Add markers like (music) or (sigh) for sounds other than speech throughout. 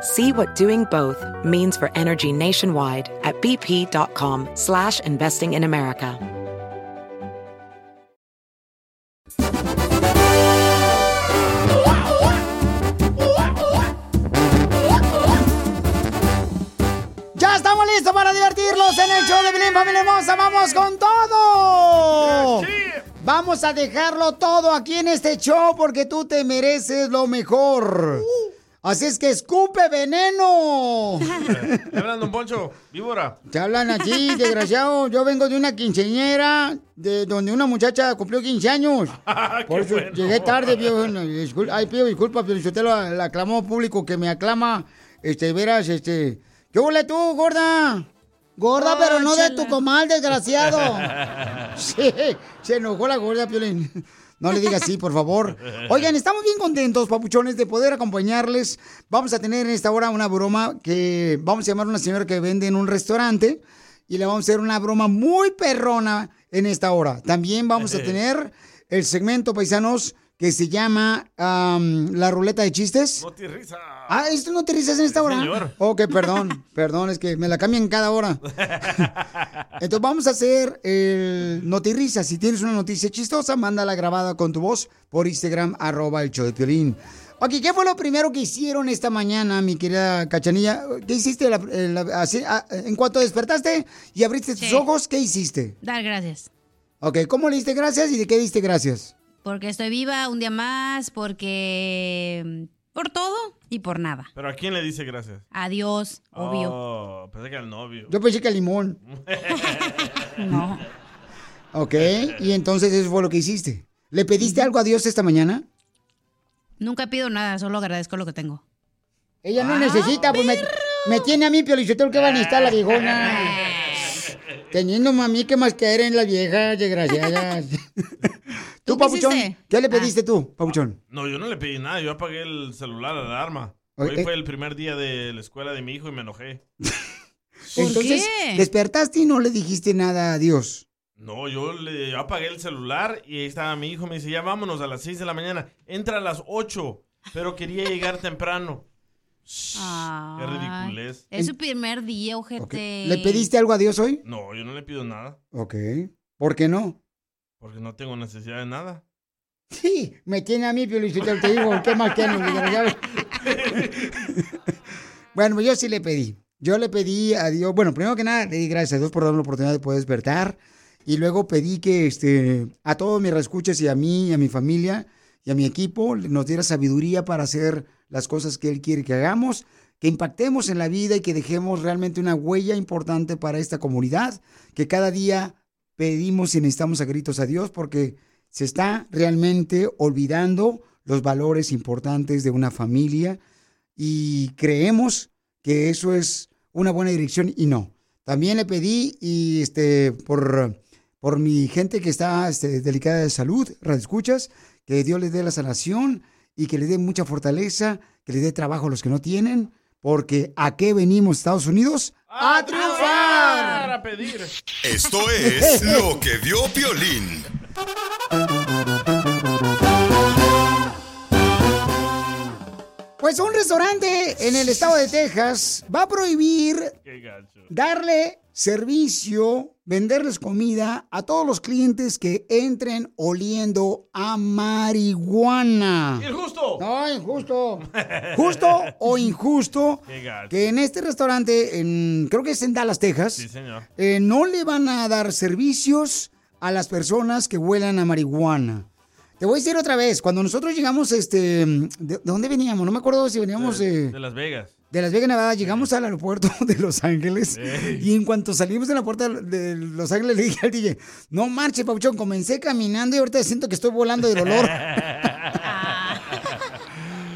See what doing both means for energy nationwide at bp.com slash investing in America. ¡Ya estamos listos para divertirnos en el show de Bilín Familia Hermosa! ¡Vamos con todo! Vamos a dejarlo todo aquí en este show porque tú te mereces lo mejor. Uh. Así es que escupe veneno. ¿Qué hablan, don Poncho? Víbora. Te hablan así, desgraciado. Yo vengo de una quinceñera de donde una muchacha cumplió 15 años. (laughs) Por eso bueno. llegué tarde, viejo. Discul- Ay, pido disculpas, pero usted lo el aclamó público que me aclama. Este, verás, este. ¿Qué huele tú, gorda? Gorda, pero no de tu comal, desgraciado. (laughs) Sí, se enojó la gorda, Piolín. No le diga así, por favor. Oigan, estamos bien contentos, papuchones, de poder acompañarles. Vamos a tener en esta hora una broma que vamos a llamar a una señora que vende en un restaurante y le vamos a hacer una broma muy perrona en esta hora. También vamos a (laughs) tener el segmento, paisanos, que se llama am, La Ruleta de Chistes. No te risa. Ah, ¿esto no te risas en esta hora? señor. Ok, perdón, (laughs) perdón, es que me la cambian cada hora. (laughs) Entonces vamos a hacer el notirrisa. Si tienes una noticia chistosa, mándala grabada con tu voz por Instagram, arroba el show de Piolín. Ok, ¿qué fue lo primero que hicieron esta mañana, mi querida Cachanilla? ¿Qué hiciste la- la- así, ah, en cuanto despertaste y abriste tus Sí. ojos? ¿Qué hiciste? Dar gracias. Ok, ¿cómo le diste gracias y de qué diste gracias? Porque estoy viva un día más, porque... Por todo y por nada. ¿Pero a quién le dice gracias? Adiós, obvio. Oh, pensé que al novio. Yo pensé que limón. (laughs) No. Ok, y entonces eso fue lo que hiciste. ¿Le pediste algo a Dios esta mañana? Nunca pido nada, solo agradezco lo que tengo. Ella no necesita, pues me, me tiene a mí, Piolichotelo, que va a necesitar la viejona. (laughs) Teniéndome a mí, ¿qué más caer en las viejas, desgraciadas? (laughs) ¿Tú, qué Papuchón? hiciste? ¿Qué le pediste tú, Papuchón? No, yo no le pedí nada. Yo apagué el celular, la alarma. Hoy eh. fue el primer día de la escuela de mi hijo y me enojé. (laughs) Entonces, despertaste y no le dijiste nada a Dios. No, yo le yo apagué el celular y ahí estaba mi hijo. Me dice, ya vámonos a las 6 de la mañana. Entra a las 8, pero quería llegar temprano. Qué ridiculez. Es su primer día, ojete. ¿Le pediste algo a Dios hoy? No, yo no le pido nada. Ok. ¿Por qué no? Porque no tengo necesidad de nada. Sí, me tiene a mí, Piolichotelo, te digo, ¿qué más desgraciado? (laughs) Bueno, pues yo sí le pedí. Yo le pedí a Dios, bueno, primero que nada, le di gracias a Dios por darme la oportunidad de poder despertar. Y luego pedí que este, a todos mis reescuchas y a mí, y a mi familia y a mi equipo nos diera sabiduría para hacer las cosas que Él quiere que hagamos, que impactemos en la vida y que dejemos realmente una huella importante para esta comunidad, que cada día pedimos y necesitamos a gritos a Dios porque se está realmente olvidando los valores importantes de una familia y creemos que eso es una buena dirección y no. También le pedí y este por, por mi gente que está este, delicada de salud, escuchas, que Dios les dé la sanación y que les dé mucha fortaleza, que les dé trabajo a los que no tienen, porque ¿a qué venimos Estados Unidos? ¡A triunfar! A pedir. Esto es lo que vio Piolín. Pues un restaurante en el estado de Texas va a prohibir darle servicio, venderles comida a todos los clientes que entren oliendo a marihuana. ¡Injusto! No, injusto. Justo o injusto (laughs) que en este restaurante, en, creo que es en Dallas, Texas, Sí, señor. eh, no le van a dar servicios a las personas que huelan a marihuana. Te voy a decir otra vez, cuando nosotros llegamos, este, ¿de, de dónde veníamos? No me acuerdo si veníamos De, eh, de Las Vegas. de Las Vegas, Nevada, llegamos al aeropuerto (laughs) de Los Ángeles y en cuanto salimos de la puerta de Los Ángeles le dije al DJ, no marche, Papuchón, comencé caminando y ahorita siento que estoy volando del olor. (laughs)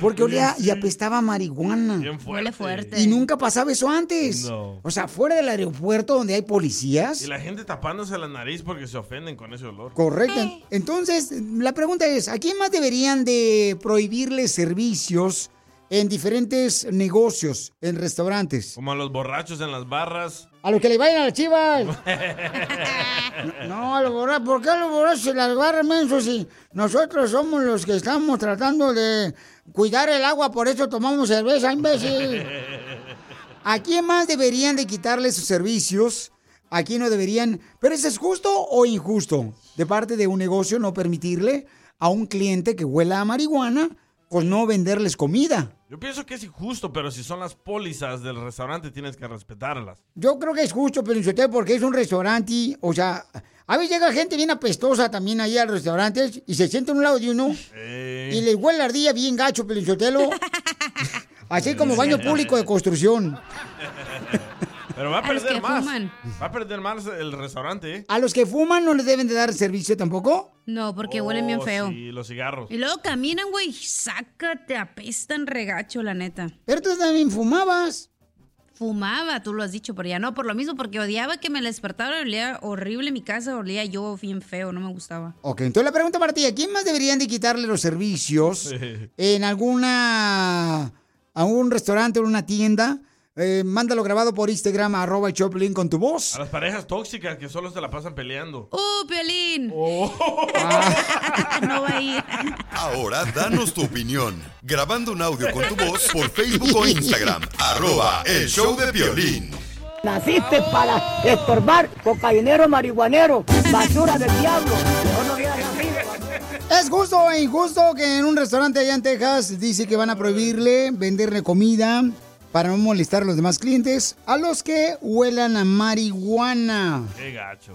Porque olía y apestaba a marihuana. Bien fuerte. Huele fuerte. Y nunca pasaba eso antes. No. O sea, fuera del aeropuerto donde hay policías. Y la gente tapándose la nariz porque se ofenden con ese olor. Correcto. Entonces, la pregunta es, ¿a quién más deberían de prohibirle servicios en diferentes negocios, en restaurantes? Como a los borrachos en las barras. A los que le vayan a las chivas. (laughs) No, a los borrachos. ¿Por qué a los borrachos se las barran, menso? Si nosotros somos los que estamos tratando de cuidar el agua, por eso tomamos cerveza, imbécil. (laughs) ¿A quién más deberían de quitarle sus servicios? ¿A quién no deberían? ¿Pero eso es justo o injusto? De parte de un negocio no permitirle a un cliente que huela a marihuana, pues no venderles comida. Yo pienso que es injusto, pero si son las pólizas del restaurante tienes que respetarlas. Yo creo que es justo, pero porque es un restaurante, o sea, a veces llega gente bien apestosa también ahí a los restaurantes y se sienta a un lado de uno Eh, y les huele la ardilla bien gacho, Pelinchotelo. (laughs) Así como baño público de construcción. Pero va a perder más. fuman. Va a perder más el restaurante, ¿eh? ¿A los que fuman no les deben de dar servicio tampoco? No, porque huelen bien Oh, feo. Sí, los cigarros. Y luego caminan, güey, sácate, apestan regacho, la neta. Pero tú también fumabas. Fumaba, tú lo has dicho, pero ya no, por lo mismo, porque odiaba que me despertara, olía horrible mi casa, olía yo bien feo, no me gustaba. Ok, entonces la pregunta para ti, ¿a quién más deberían de quitarle los servicios (laughs) en alguna, a un restaurante o una tienda? Eh, mándalo grabado por Instagram, arroba el Choplin con tu voz. A las parejas tóxicas que solo se la pasan peleando. ¡Uh, Piolín! Oh. (laughs) no va a ir. Ahora danos tu opinión. Grabando un audio con tu voz por Facebook o Instagram. (laughs) Arroba el show de violín. Naciste para estorbar, cocainero, marihuanero, basura del diablo. ¿Es justo o injusto que en un restaurante allá en Texas dice que van a prohibirle venderle comida para no molestar a los demás clientes a los que huelan a marihuana? Qué gacho.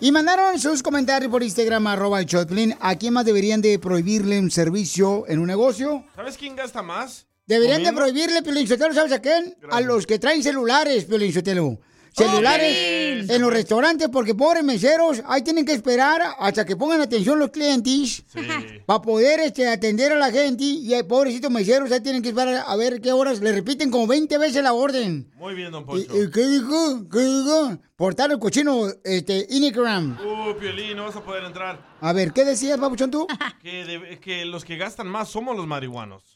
Y mandaron sus comentarios por Instagram, arroba el Choplin. ¿A quién más deberían de prohibirle un servicio en un negocio? ¿Sabes quién gasta más? Deberían de prohibirle, Piolinchotelo, ¿sabes a quién? A los que traen celulares, Piolinchotelo. Celulares en los restaurantes, porque pobres meseros, ahí tienen que esperar hasta que pongan atención los clientes Sí. para poder este, atender a la gente. Y hay pobrecitos meseros, ahí tienen que esperar a ver qué horas. Le repiten como 20 veces la orden. Muy bien, don ¿Y, Poncho. y qué dijo? ¿Qué dijo? Portar el cochino, este, Instagram. Uh, Piolín, no vas a poder entrar. A ver, ¿qué decías, papuchón, tú? Que, de- que los que gastan más somos los marihuanos.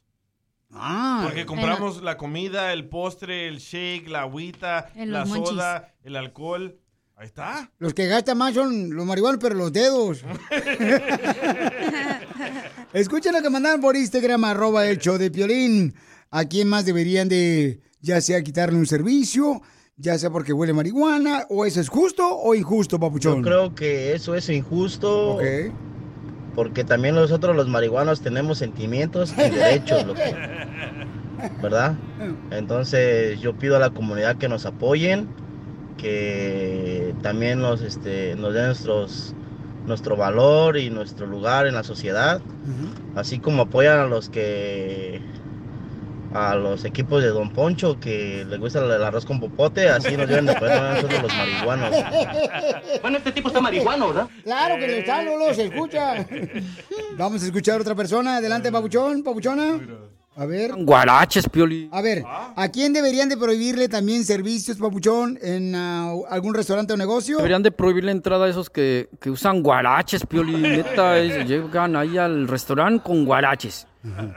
Ah, Porque compramos la comida, el postre, el shake, la agüita, En la monchis. soda, el alcohol. Ahí está. Los que gastan más son los marihuanos, pero los dedos. (laughs) Escuchen lo que mandaron por Instagram, arroba el show de Piolín. ¿A quién más deberían de, ya sea quitarle un servicio, ya sea porque huele marihuana, o eso es justo o injusto, papuchón? Yo creo que eso es injusto Ok. Porque también nosotros los marihuanos tenemos sentimientos y derechos, loco. ¿verdad? Entonces yo pido a la comunidad que nos apoyen, que también nos, este, nos den nuestros, nuestro valor y nuestro lugar en la sociedad, así como apoyan a los que a los equipos de Don Poncho que les gusta el arroz con popote, así nos deben de a nosotros los marihuanos. Bueno, este tipo está marihuano, ¿verdad? Claro que le está, Lolo, se escucha. Vamos a escuchar a otra persona. Adelante, papuchón, papuchona. A ver. Guaraches, Pioli. A ver, ¿a quién deberían de prohibirle también servicios, papuchón, en ah, algún restaurante o negocio? Deberían de prohibir la entrada a esos que, que usan guaraches, Pioli. (laughs) Neta, es- llegan ahí al restaurante con guaraches,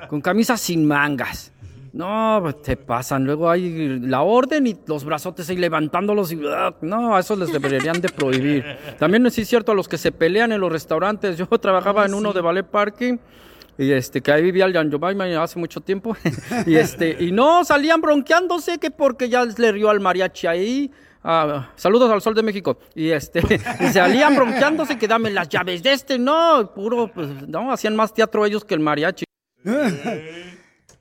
con camisas sin mangas. No, pues, te pasan. Luego hay la orden y los brazotes ahí levantándolos y... ¡ah! No, a esos les deberían de prohibir. También sí es cierto a los que se pelean en los restaurantes. Yo trabajaba en uno de ballet parking y este que ahí vivía el Yanjobaima hace mucho tiempo (laughs) y este y no salían bronqueándose que porque ya le rió al mariachi ahí Ah, saludos al sol de México y este y salían bronqueándose que dame las llaves de este no puro pues no hacían más teatro ellos que el mariachi (laughs)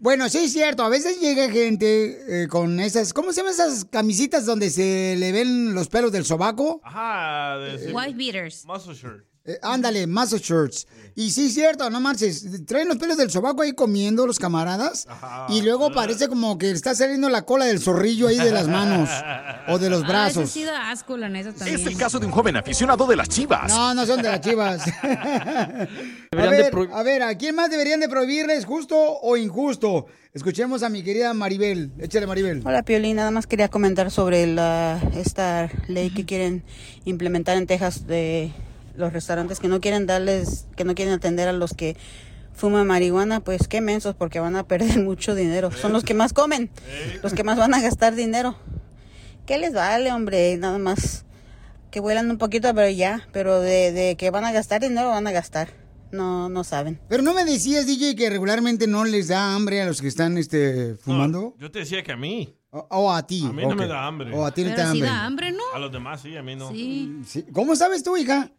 Bueno, sí es cierto. A veces llega gente eh, con esas, ¿cómo se llaman esas camisitas donde se le ven los pelos del sobaco? Ajá. De, White beaters. Muscle shirt. Eh, ándale, muscle shirts. Y sí es cierto, no marches. Traen los pelos del sobaco ahí comiendo los camaradas. Y luego parece como que está saliendo la cola del zorrillo ahí de las manos. o de los (laughs) Ah, brazos. ese sí da asco, la neta, también. Es el caso de un joven aficionado de las chivas. No, no son de las chivas. (laughs) a, Deberían de ver, a ver, ¿a quién más deberían de prohibirles, justo o injusto? Escuchemos a mi querida Maribel. Échale, Maribel. Hola Piolín, nada más quería comentar sobre la, esta ley que quieren implementar en Texas de los restaurantes que no quieren darles, que no quieren atender a los que fuman marihuana, pues qué mensos porque van a perder (laughs) mucho dinero. Son los que más comen, los que más van a gastar dinero. ¿Qué les vale, hombre? Nada más que vuelan un poquito, pero ya, pero de, de que van a gastar dinero, van a gastar. No, no saben. Pero no me decías, DJ, que regularmente no les da hambre a los que están este, fumando. Yo te decía que a mí. O, o a ti. A mí no me da hambre. O a ti no te da sí hambre. da hambre, ¿no? A los demás sí, a mí no. Sí. ¿Cómo sabes tú, hija?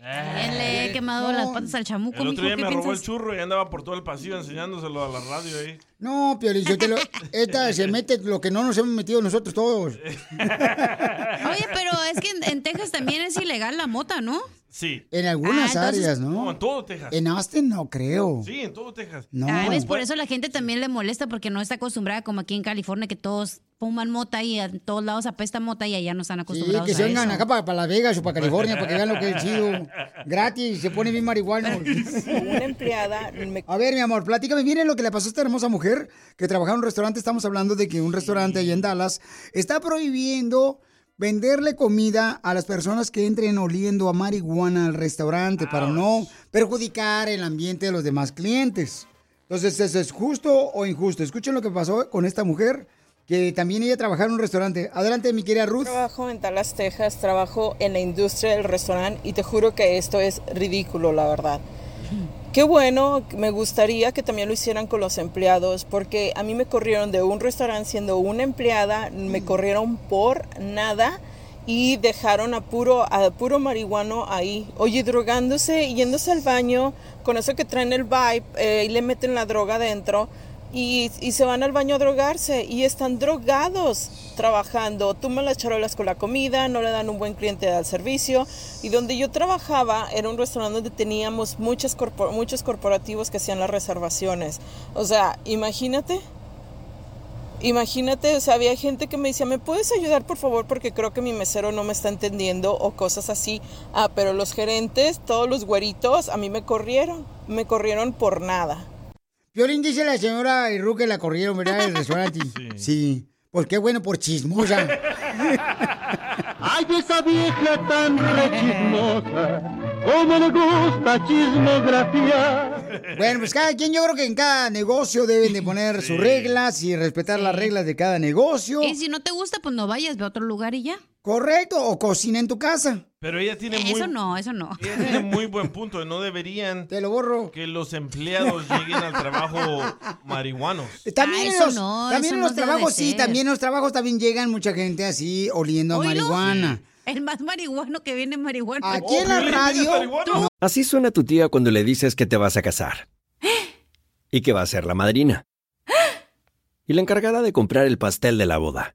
Le he quemado las patas al chamuco, El otro día ¿Qué me robó el churro y andaba por todo el pasillo enseñándoselo a la radio ahí. No, Piolín, yo te lo... (laughs) Esta se mete lo que no nos hemos metido nosotros todos. Oye, pero es que en, en Texas también es ilegal la mota, ¿no? Sí. En algunas Ah, entonces- áreas, No, ¿no? en todo Texas. En Austin no creo. Sí, en todo Texas. No. ¿ves? Por eso la gente también le molesta porque no está acostumbrada como aquí en California que todos fuman mota y en todos lados apesta mota y allá no están Sí, acostumbrados que se a vengan eso. acá para, para Las Vegas o para California para que vean lo que es (laughs) chido. Gratis, se pone bien marihuano. Una empleada me (laughs) A ver, mi amor, platícame, miren lo que le pasó a esta hermosa mujer que trabajaba en un restaurante. Estamos hablando de que un restaurante allá en Dallas está prohibiendo venderle comida a las personas que entren oliendo a marihuana al restaurante para no perjudicar el ambiente de los demás clientes. Entonces, ¿eso es justo o injusto? Escuchen lo que pasó con esta mujer, que también ella trabajaba en un restaurante. Adelante, mi querida Ruth. trabajo en Dallas, Texas, trabajo en la industria del restaurante y te juro que esto es ridículo, la verdad. Qué bueno, me gustaría que también lo hicieran con los empleados, porque a mí me corrieron de un restaurante siendo una empleada, me corrieron por nada y dejaron a puro, a puro marihuano ahí. Oye, drogándose, yéndose al baño, con eso que traen el vibe eh, y le meten la droga adentro y, se van al baño a drogarse y están drogados trabajando. Tuman las charolas con la comida, no le dan un buen cliente al servicio. Y donde yo trabajaba era un restaurante donde teníamos corpor- muchos corporativos que hacían las reservaciones. O sea, imagínate. Imagínate, o sea, había gente que me decía, ¿me puedes ayudar por favor? Porque creo que mi mesero no me está entendiendo o cosas así. Ah, pero los gerentes, todos los güeritos, a mí me corrieron. Me corrieron por nada. Violín dice la señora Ru que la corrieron, ¿verdad? Del (laughs) restaurante. Sí. Pues qué bueno por chismosa. (laughs) Ay, esa vieja tan rechismosa, como le gusta chismografía. Bueno, pues cada quien, yo creo que en cada negocio deben de poner sus reglas y respetar las reglas de cada negocio. Y si no te gusta, pues no vayas, ve a otro lugar y ya. Correcto, o cocina en tu casa. Pero ella tiene muy, Eso no, eso no. ella tiene muy buen punto. No deberían Te lo borro. que los empleados lleguen al trabajo marihuanos. También, Ah, eso los, no, también eso en los trabajos, sí, también en los trabajos también llegan mucha gente así oliendo a marihuana. El más marihuano que viene marihuana. Aquí en la radio. Así suena tu tía cuando le dices que te vas a casar. Y que va a ser la madrina. Y la encargada de comprar el pastel de la boda.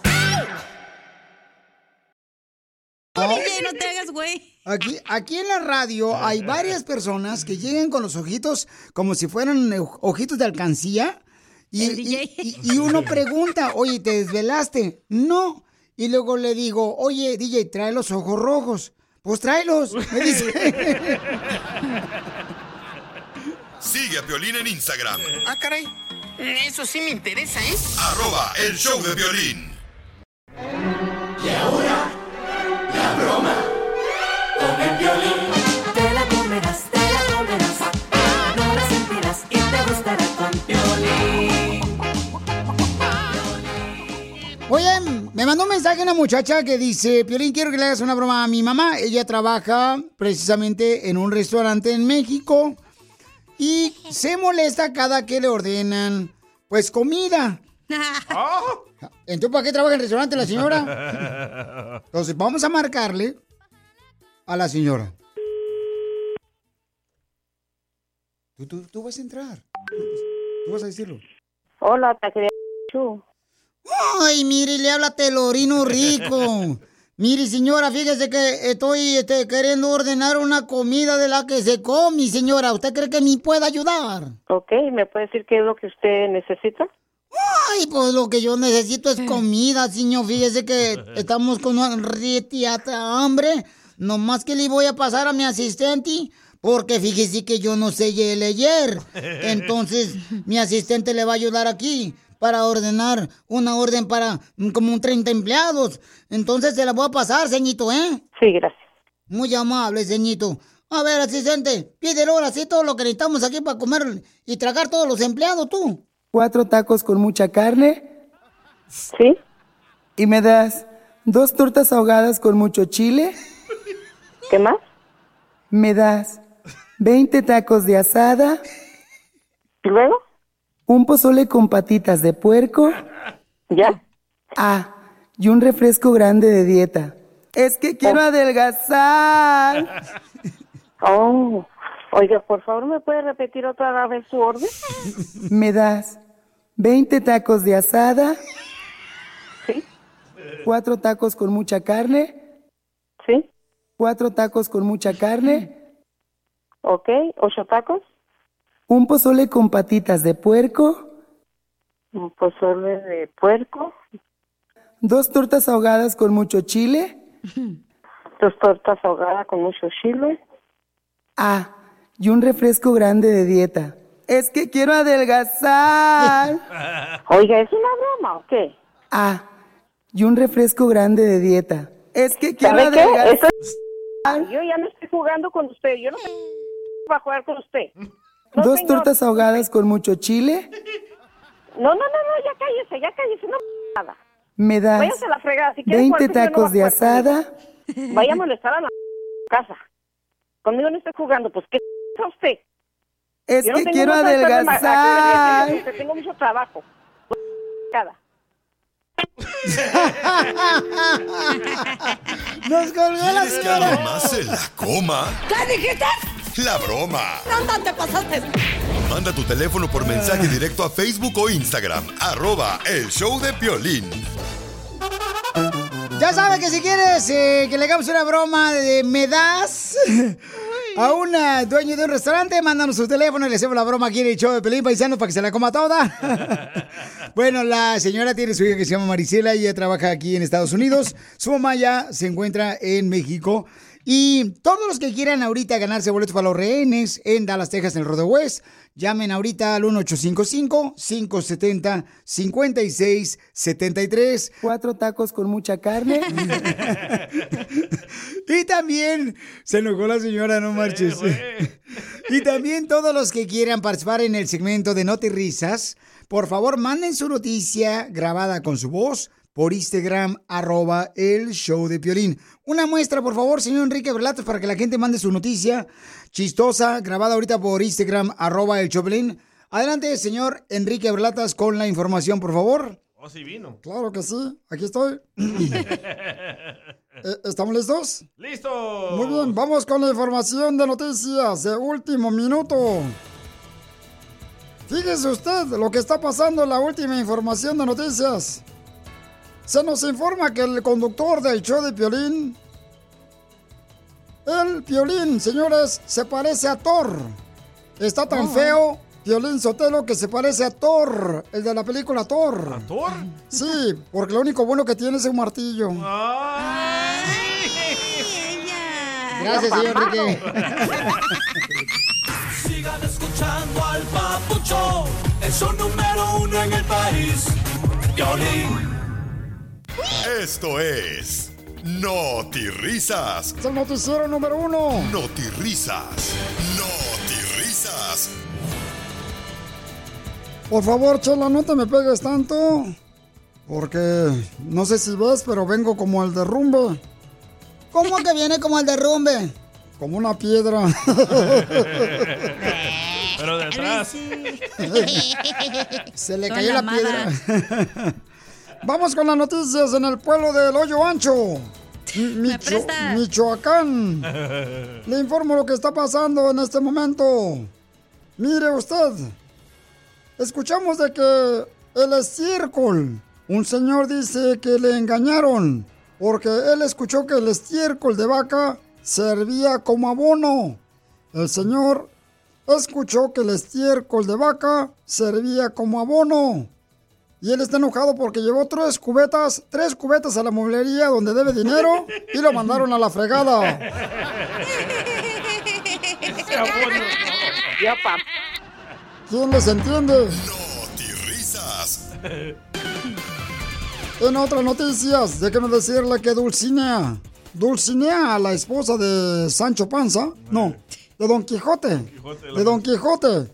Aquí, aquí en la radio hay varias personas que llegan con los ojitos como si fueran ojitos de alcancía. Y, El DJ. y- y- y uno pregunta, oye, ¿te desvelaste? No. Y luego le digo, oye, DJ, trae los ojos rojos. Pues tráelos, me dice. (laughs) Sigue a Piolín en Instagram, Ah, caray. Eso sí me interesa, ¿eh? arroba el show de violín. Y ahora, la broma me mandó un mensaje una muchacha que dice, Piolín, quiero que le hagas una broma a mi mamá. Ella trabaja precisamente en un restaurante en México y se molesta cada que le ordenan, pues, comida. (laughs) Entonces, ¿para qué trabaja en el restaurante la señora? (laughs) Entonces, vamos a marcarle a la señora. Tú, tú, tú vas a entrar. Tú, tú vas a decirlo. Hola, taquería Chu. Ay, mire, le habla Telorino Rico. Mire, señora, fíjese que estoy este, queriendo ordenar una comida de la que se come, señora. ¿Usted cree que me puede ayudar? Ok, ¿me puede decir qué es lo que usted necesita? Ay, pues lo que yo necesito es comida, señor. Fíjese que (laughs) estamos con una retiata hambre. Nomás que le voy a pasar a mi asistente, porque fíjese que yo no sé leer. (laughs) Entonces, mi asistente le va a ayudar aquí para ordenar una orden para mm, como un 30 empleados. Entonces, se la voy a pasar, señito, ¿eh? Sí, gracias. Muy amable, señito. A ver, asistente, pídelo ahora sí todo lo que necesitamos aquí para comer y tragar todos los empleados, tú. Cuatro tacos con mucha carne. Sí. ¿Y me das dos tortas ahogadas con mucho chile? ¿Qué más? ¿Me das 20 tacos de asada? ¿Y luego? ¿Un pozole con patitas de puerco? Ya. Ah, y un refresco grande de dieta. Es que quiero adelgazar. (laughs) Oh, oiga, por favor, ¿me puede repetir otra vez su orden? ¿Me das 20 tacos de asada? Sí. ¿Cuatro tacos con mucha carne? ¿Cuatro tacos con mucha carne? Ok, ¿ocho tacos? ¿Un pozole con patitas de puerco? Un pozole de puerco. ¿Dos tortas ahogadas con mucho chile? Dos tortas ahogadas con mucho chile. Ah, y un refresco grande de dieta. Es que quiero adelgazar. (laughs) Oiga, ¿es una broma o qué? Ah, y un refresco grande de dieta. Es que quiero adelgazar. Esto Yo ya no estoy jugando con usted. Yo no me voy a jugar con usted. (laughs) No, ¿Dos señor. tortas ahogadas con mucho chile? No, no, no, no, ya cállese, ya cállese, no nada. ¿Me das Váyase a la fregada. Si quiere 20 jugar conmigo, no va tacos a de asada? Vaya a molestar a la (laughs) casa. Conmigo no estoy jugando, pues ¿qué (laughs) es usted? Es Yo no que tengo quiero adelgazar. aquí, tengo mucho trabajo. Nos colgó la ¿Quieres que alguien más se la coma? ¿Qué dijiste? La broma. ¿Dónde te pasaste? Manda tu teléfono por mensaje directo a Facebook o Instagram, arroba el show de Piolín. Ya sabes que si quieres eh, que le hagamos una broma de me das a un dueño de un restaurante, mándanos su teléfono y le hacemos la broma aquí en el show de Pelín Paisano para que se la coma toda. (laughs) bueno, la señora tiene su hija que se llama Marisela y ella trabaja aquí en Estados Unidos. Su mamá ya se encuentra en México. Y todos los que quieran ahorita ganarse boletos para los rehenes en Dallas, Texas, en el Rodo West, llamen ahorita al 1855-570-5673. ¿Cuatro tacos con mucha carne? (laughs) Y también se enojó la señora, no marches. (laughs) y también todos los que quieran participar en el segmento de Noti Risas, por favor manden su noticia grabada con su voz por Instagram, arroba el show de Piolín. Una muestra, por favor, señor Enrique Berlatos, para que la gente mande su noticia chistosa, grabada ahorita por Instagram, arroba el show de Piolín. Adelante, señor Enrique Berlatas, con la información, por favor. Oh, sí vino. Claro que sí, aquí estoy. (laughs) Eh, ¿Estamos listos? ¡Listo! Muy bien, vamos con la información de noticias de último minuto. Fíjese usted lo que está pasando en la última información de noticias. Se nos informa que el conductor del show de Piolín, el Piolín, señores, se parece a Thor. Está tan Oh. feo, Piolín Sotelo, que se parece a Thor, el de la película Thor. ¿A Thor? Sí, porque lo único bueno que tiene es un martillo. Gracias, señor Enrique. (laughs) Sigan escuchando al papucho, es su número uno en el país. Violín. Esto es Risas. Es el noticiero número uno. Risas. Risas. Por favor, Chela, no te me pegues tanto. Porque no sé si ves, pero vengo como el derrumbe. ¿Cómo que viene como el derrumbe? Como una piedra. Pero de atrás. Se le cayó la piedra. Vamos con las noticias en el pueblo del Hoyo Ancho. (laughs) Micho-? Michoacán. (laughs) Le informo lo que está pasando en este momento. Mire usted. Escuchamos de que el estiércol, un señor dice que le engañaron porque él escuchó que el estiércol de vaca servía como abono. El señor escuchó que el estiércol de vaca servía como abono. Y él está enojado porque llevó tres cubetas, tres cubetas a la mueblería donde debe dinero y lo mandaron a la fregada. ¿Quién les entiende? Risas. En otras noticias, déjeme decirle que Dulcinea, Dulcinea, la esposa de Sancho Panza, no, de Don Quijote, de Don Quijote,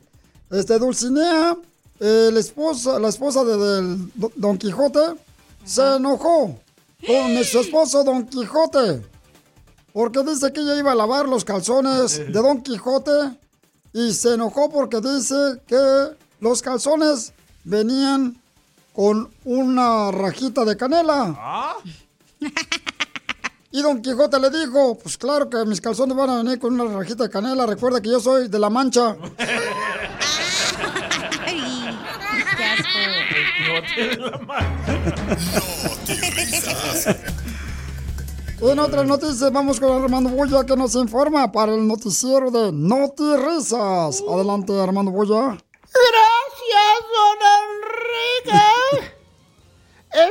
este Dulcinea, eh, la esposa, la esposa de, del Don Quijote, se enojó con su esposo Don Quijote, porque dice que ella iba a lavar los calzones de Don Quijote y se enojó porque dice que los calzones venían con una rajita de canela. Y Don Quijote le dijo, pues claro que mis calzones van a venir con una rajita de canela. Recuerda que yo soy de La Mancha. (laughs) (laughs) En otras noticias vamos con Armando Boya que nos informa para el noticiero de Noti Risas. Adelante Armando Boya. Gracias, don Enrique.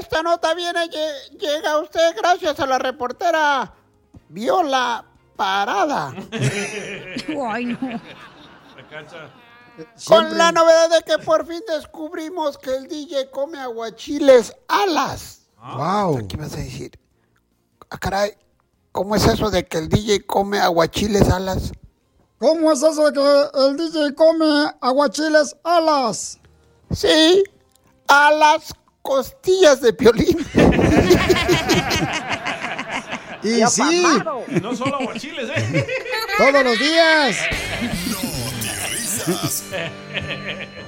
Esta nota viene, lle- llega a usted gracias a la reportera Viola Parada. (laughs) Ay, no. Con la novedad de que por fin descubrimos que el DJ come aguachiles alas. Wow. ¿Qué vas a decir? Ah, caray, ¿cómo es eso de que el DJ come aguachiles alas? ¿Cómo es eso de que el DJ come aguachiles alas? Sí, a las costillas de piolín. (laughs) Y sí, no solo aguachiles, ¿eh? todos los días. (laughs) (laughs)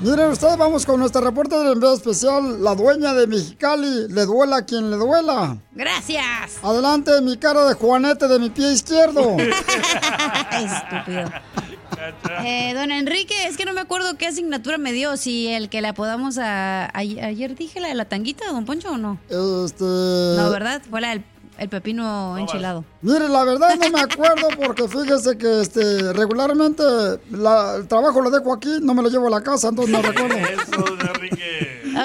Miren ustedes, vamos con nuestro reporte del envío especial. La dueña de Mexicali, le duela a quien le duela. Gracias. Adelante, mi cara de juanete de mi pie izquierdo. (laughs) Estúpido. Eh, don Enrique, es que no me acuerdo qué asignatura me dio. Si el que le apodamos a. a- ayer dije la de la tanguita, don Poncho, o no? Este. No, ¿verdad? Fue la del el pepino enchilado. Mire, la verdad no me acuerdo (laughs) porque fíjese que este regularmente la- el trabajo lo dejo aquí, no me lo llevo a la casa, entonces no recuerdo. (laughs)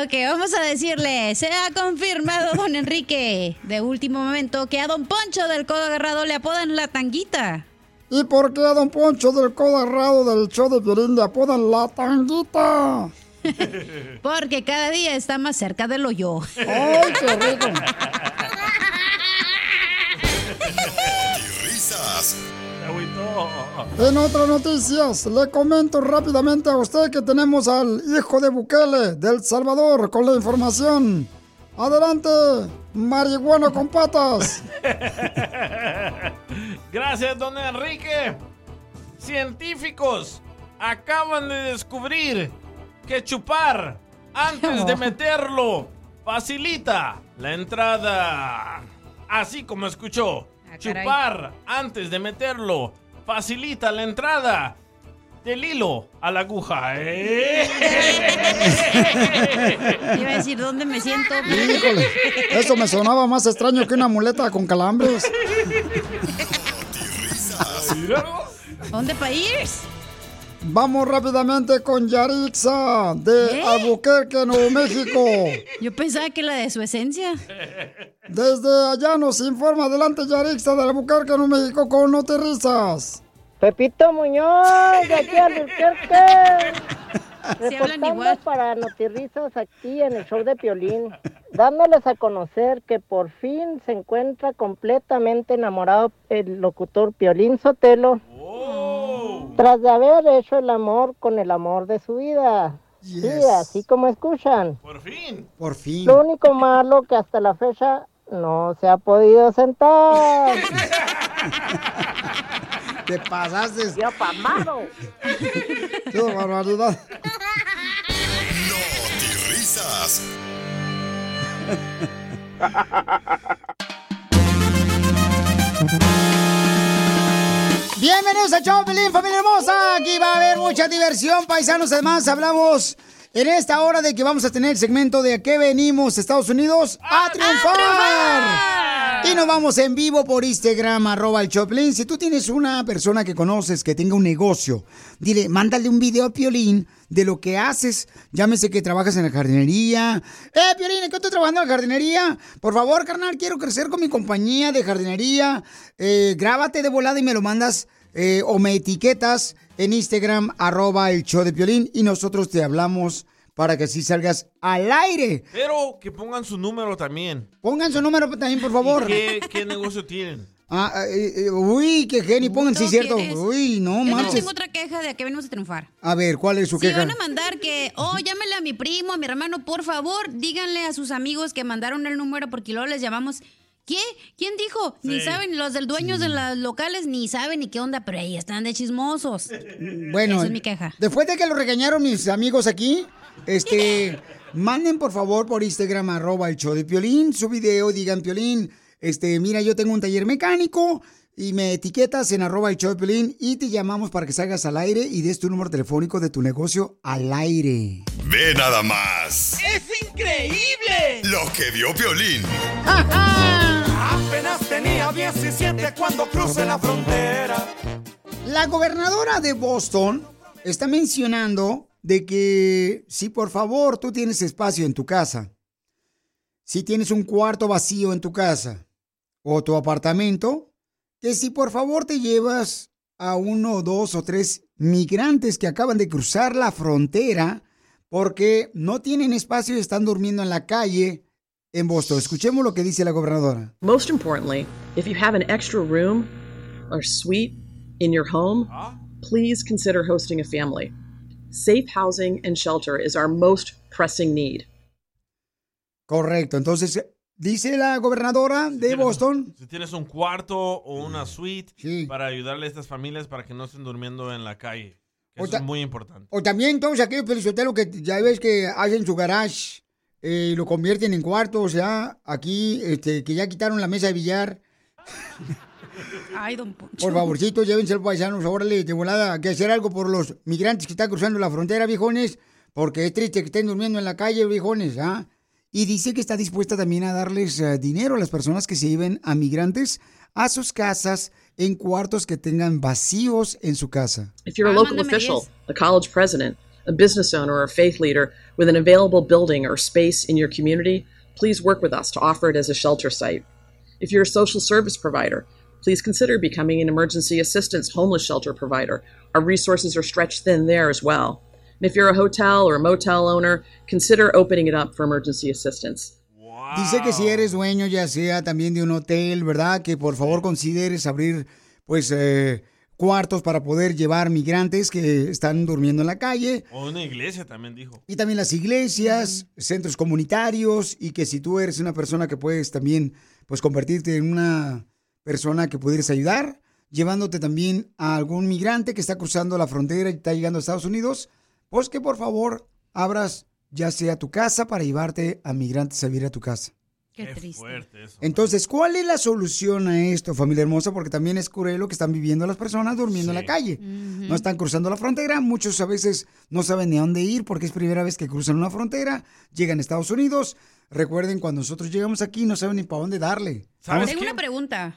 Ok, vamos a decirle, se ha confirmado, don Enrique, de último momento, que a don Poncho del Codo Agarrado le apodan la tanguita. ¿Y por qué a don Poncho del codo agarrado del show de violín le apodan la tanguita? (laughs) Porque cada día está más cerca del hoyo. ¡Ay, qué rico! En otras noticias, le comento rápidamente a usted que tenemos al hijo de Bukele, del Salvador, con la información. Adelante, marihuana con patas. (laughs) Gracias, don Enrique. Científicos acaban de descubrir que chupar antes de (laughs) meterlo facilita la entrada. Así como escuchó. caray. Chupar antes de meterlo facilita la entrada del hilo a la aguja. ¿eh? (laughs) Iba a decir, ¿dónde me siento? Híjole, eso me sonaba más extraño que una muleta con calambres. ¿Dónde para ir? Vamos rápidamente con Yarixa de ¿Eh? Albuquerque, Nuevo México. (laughs) Yo pensaba que la de su esencia. Desde allá nos informa adelante Yarixa de Albuquerque, Nuevo México con No Te Risas. Pepito Muñoz, de aquí a Albuquerque. (laughs) Reportando para Notirrisas aquí en el show de Piolín, dándoles a conocer que por fin se encuentra completamente enamorado el locutor Piolín Sotelo, tras de haber hecho el amor con el amor de su vida. Sí, así como escuchan. Por fin. Por fin. Lo único malo que hasta la fecha no se ha podido sentar. (laughs) Te pasaste. Yo pamado. Qué barbaridad. Y risas. (laughs) Bienvenidos a Choplin, familia hermosa. Aquí va a haber mucha diversión, paisanos. Además, hablamos en esta hora de que vamos a tener el segmento de a qué venimos, Estados Unidos, a, triunfar. Y nos vamos en vivo por Instagram, arroba el Choplin. Si tú tienes una persona que conoces que tenga un negocio, dile, mándale un video a Piolín de lo que haces. Llámese que trabajas en la jardinería. Eh, Piolín, ¿en qué estoy trabajando en la jardinería? Por favor, carnal, quiero crecer con mi compañía de jardinería. Eh, grábate de volada y me lo mandas eh, o me etiquetas en Instagram, arroba el show de Piolín y nosotros te hablamos para que así salgas al aire. Pero que pongan su número también. Pongan su número también, por favor. ¿Y ¿Qué, qué negocio tienen? (laughs) Ah, eh, eh, uy, qué genio, pongan, sí, ¿Tú cierto. quieres? Uy, no Yo no manches. tengo otra queja de a qué venimos a triunfar. A ver, ¿cuál es su Si queja? van a mandar que, oh, llámele a mi primo, a mi hermano, por favor, díganle a sus amigos que mandaron el número porque luego les llamamos. ¿Qué? ¿Quién dijo? Ni saben, los del dueños de los locales ni saben ni qué onda, pero ahí están de chismosos. (laughs) Bueno, Esa es mi queja. después de que lo regañaron mis amigos aquí, este, (laughs) manden por favor por Instagram arroba el show de Piolín su video, digan Piolín, este, mira, yo tengo un taller mecánico y me etiquetas en arroba de Piolín y te llamamos para que salgas al aire y des tu número telefónico de tu negocio al aire. Ve nada más. ¡Es increíble! Lo que vio Piolín. Apenas tenía 17 cuando crucé la frontera. La gobernadora de Boston está mencionando de que si por favor tú tienes espacio en tu casa, si tienes un cuarto vacío en tu casa o tu apartamento, que si por favor te llevas a uno, dos o tres migrantes que acaban de cruzar la frontera porque no tienen espacio y están durmiendo en la calle en Boston. Escuchemos lo que dice la gobernadora. Most importantly, if you have an extra room or suite in your home, please consider hosting a family. Safe housing and shelter is our most pressing need. Correcto, entonces dice la gobernadora de Boston. Si tienes un cuarto o una suite para ayudarle a estas familias para que no estén durmiendo en la calle. Eso Otra- es muy importante. O también todos aquellos perisoteros que ya ves que hacen su garage eh, y lo convierten en cuarto, o sea, aquí este, que ya quitaron la mesa de billar. (laughs) Ay, don Poncho. Por favorcito, llévense paisanos, órale, de volada, hay que hacer algo por los migrantes que están cruzando la frontera, viejones, porque es triste que estén durmiendo en la calle, viejones, ¿ah? Y dice que está dispuesta también a darles eh, dinero a las personas que se lleven a migrantes a sus casas en cuartos que tengan vacíos en su casa. If you're a local official, a college president, a business owner, or a faith leader with an available building or space in your community, please work with us to offer it as a shelter site. If you're a social service provider, please consider becoming an emergency assistance homeless shelter provider. Our resources are stretched thin there as well. And if you're a hotel or a motel owner, consider opening it up for emergency assistance. Dice que si eres dueño ya sea también de un hotel, ¿verdad? Que por favor consideres abrir pues eh, cuartos para poder llevar migrantes que están durmiendo en la calle. O una iglesia también dijo. Y también las iglesias, centros comunitarios y que si tú eres una persona que puedes también pues convertirte en una persona que pudieras ayudar, llevándote también a algún migrante que está cruzando la frontera y está llegando a Estados Unidos, pues que por favor abras ya sea tu casa para llevarte a migrantes a vivir a tu casa. Qué triste. Fuerte eso. Entonces, ¿cuál es la solución a esto, familia hermosa? Porque también es cruel lo que están viviendo las personas durmiendo en la calle. No están cruzando la frontera, muchos a veces no saben ni a dónde ir porque es primera vez que cruzan una frontera, llegan a Estados Unidos. Recuerden, cuando nosotros llegamos aquí no saben ni para dónde darle. Tengo una pregunta.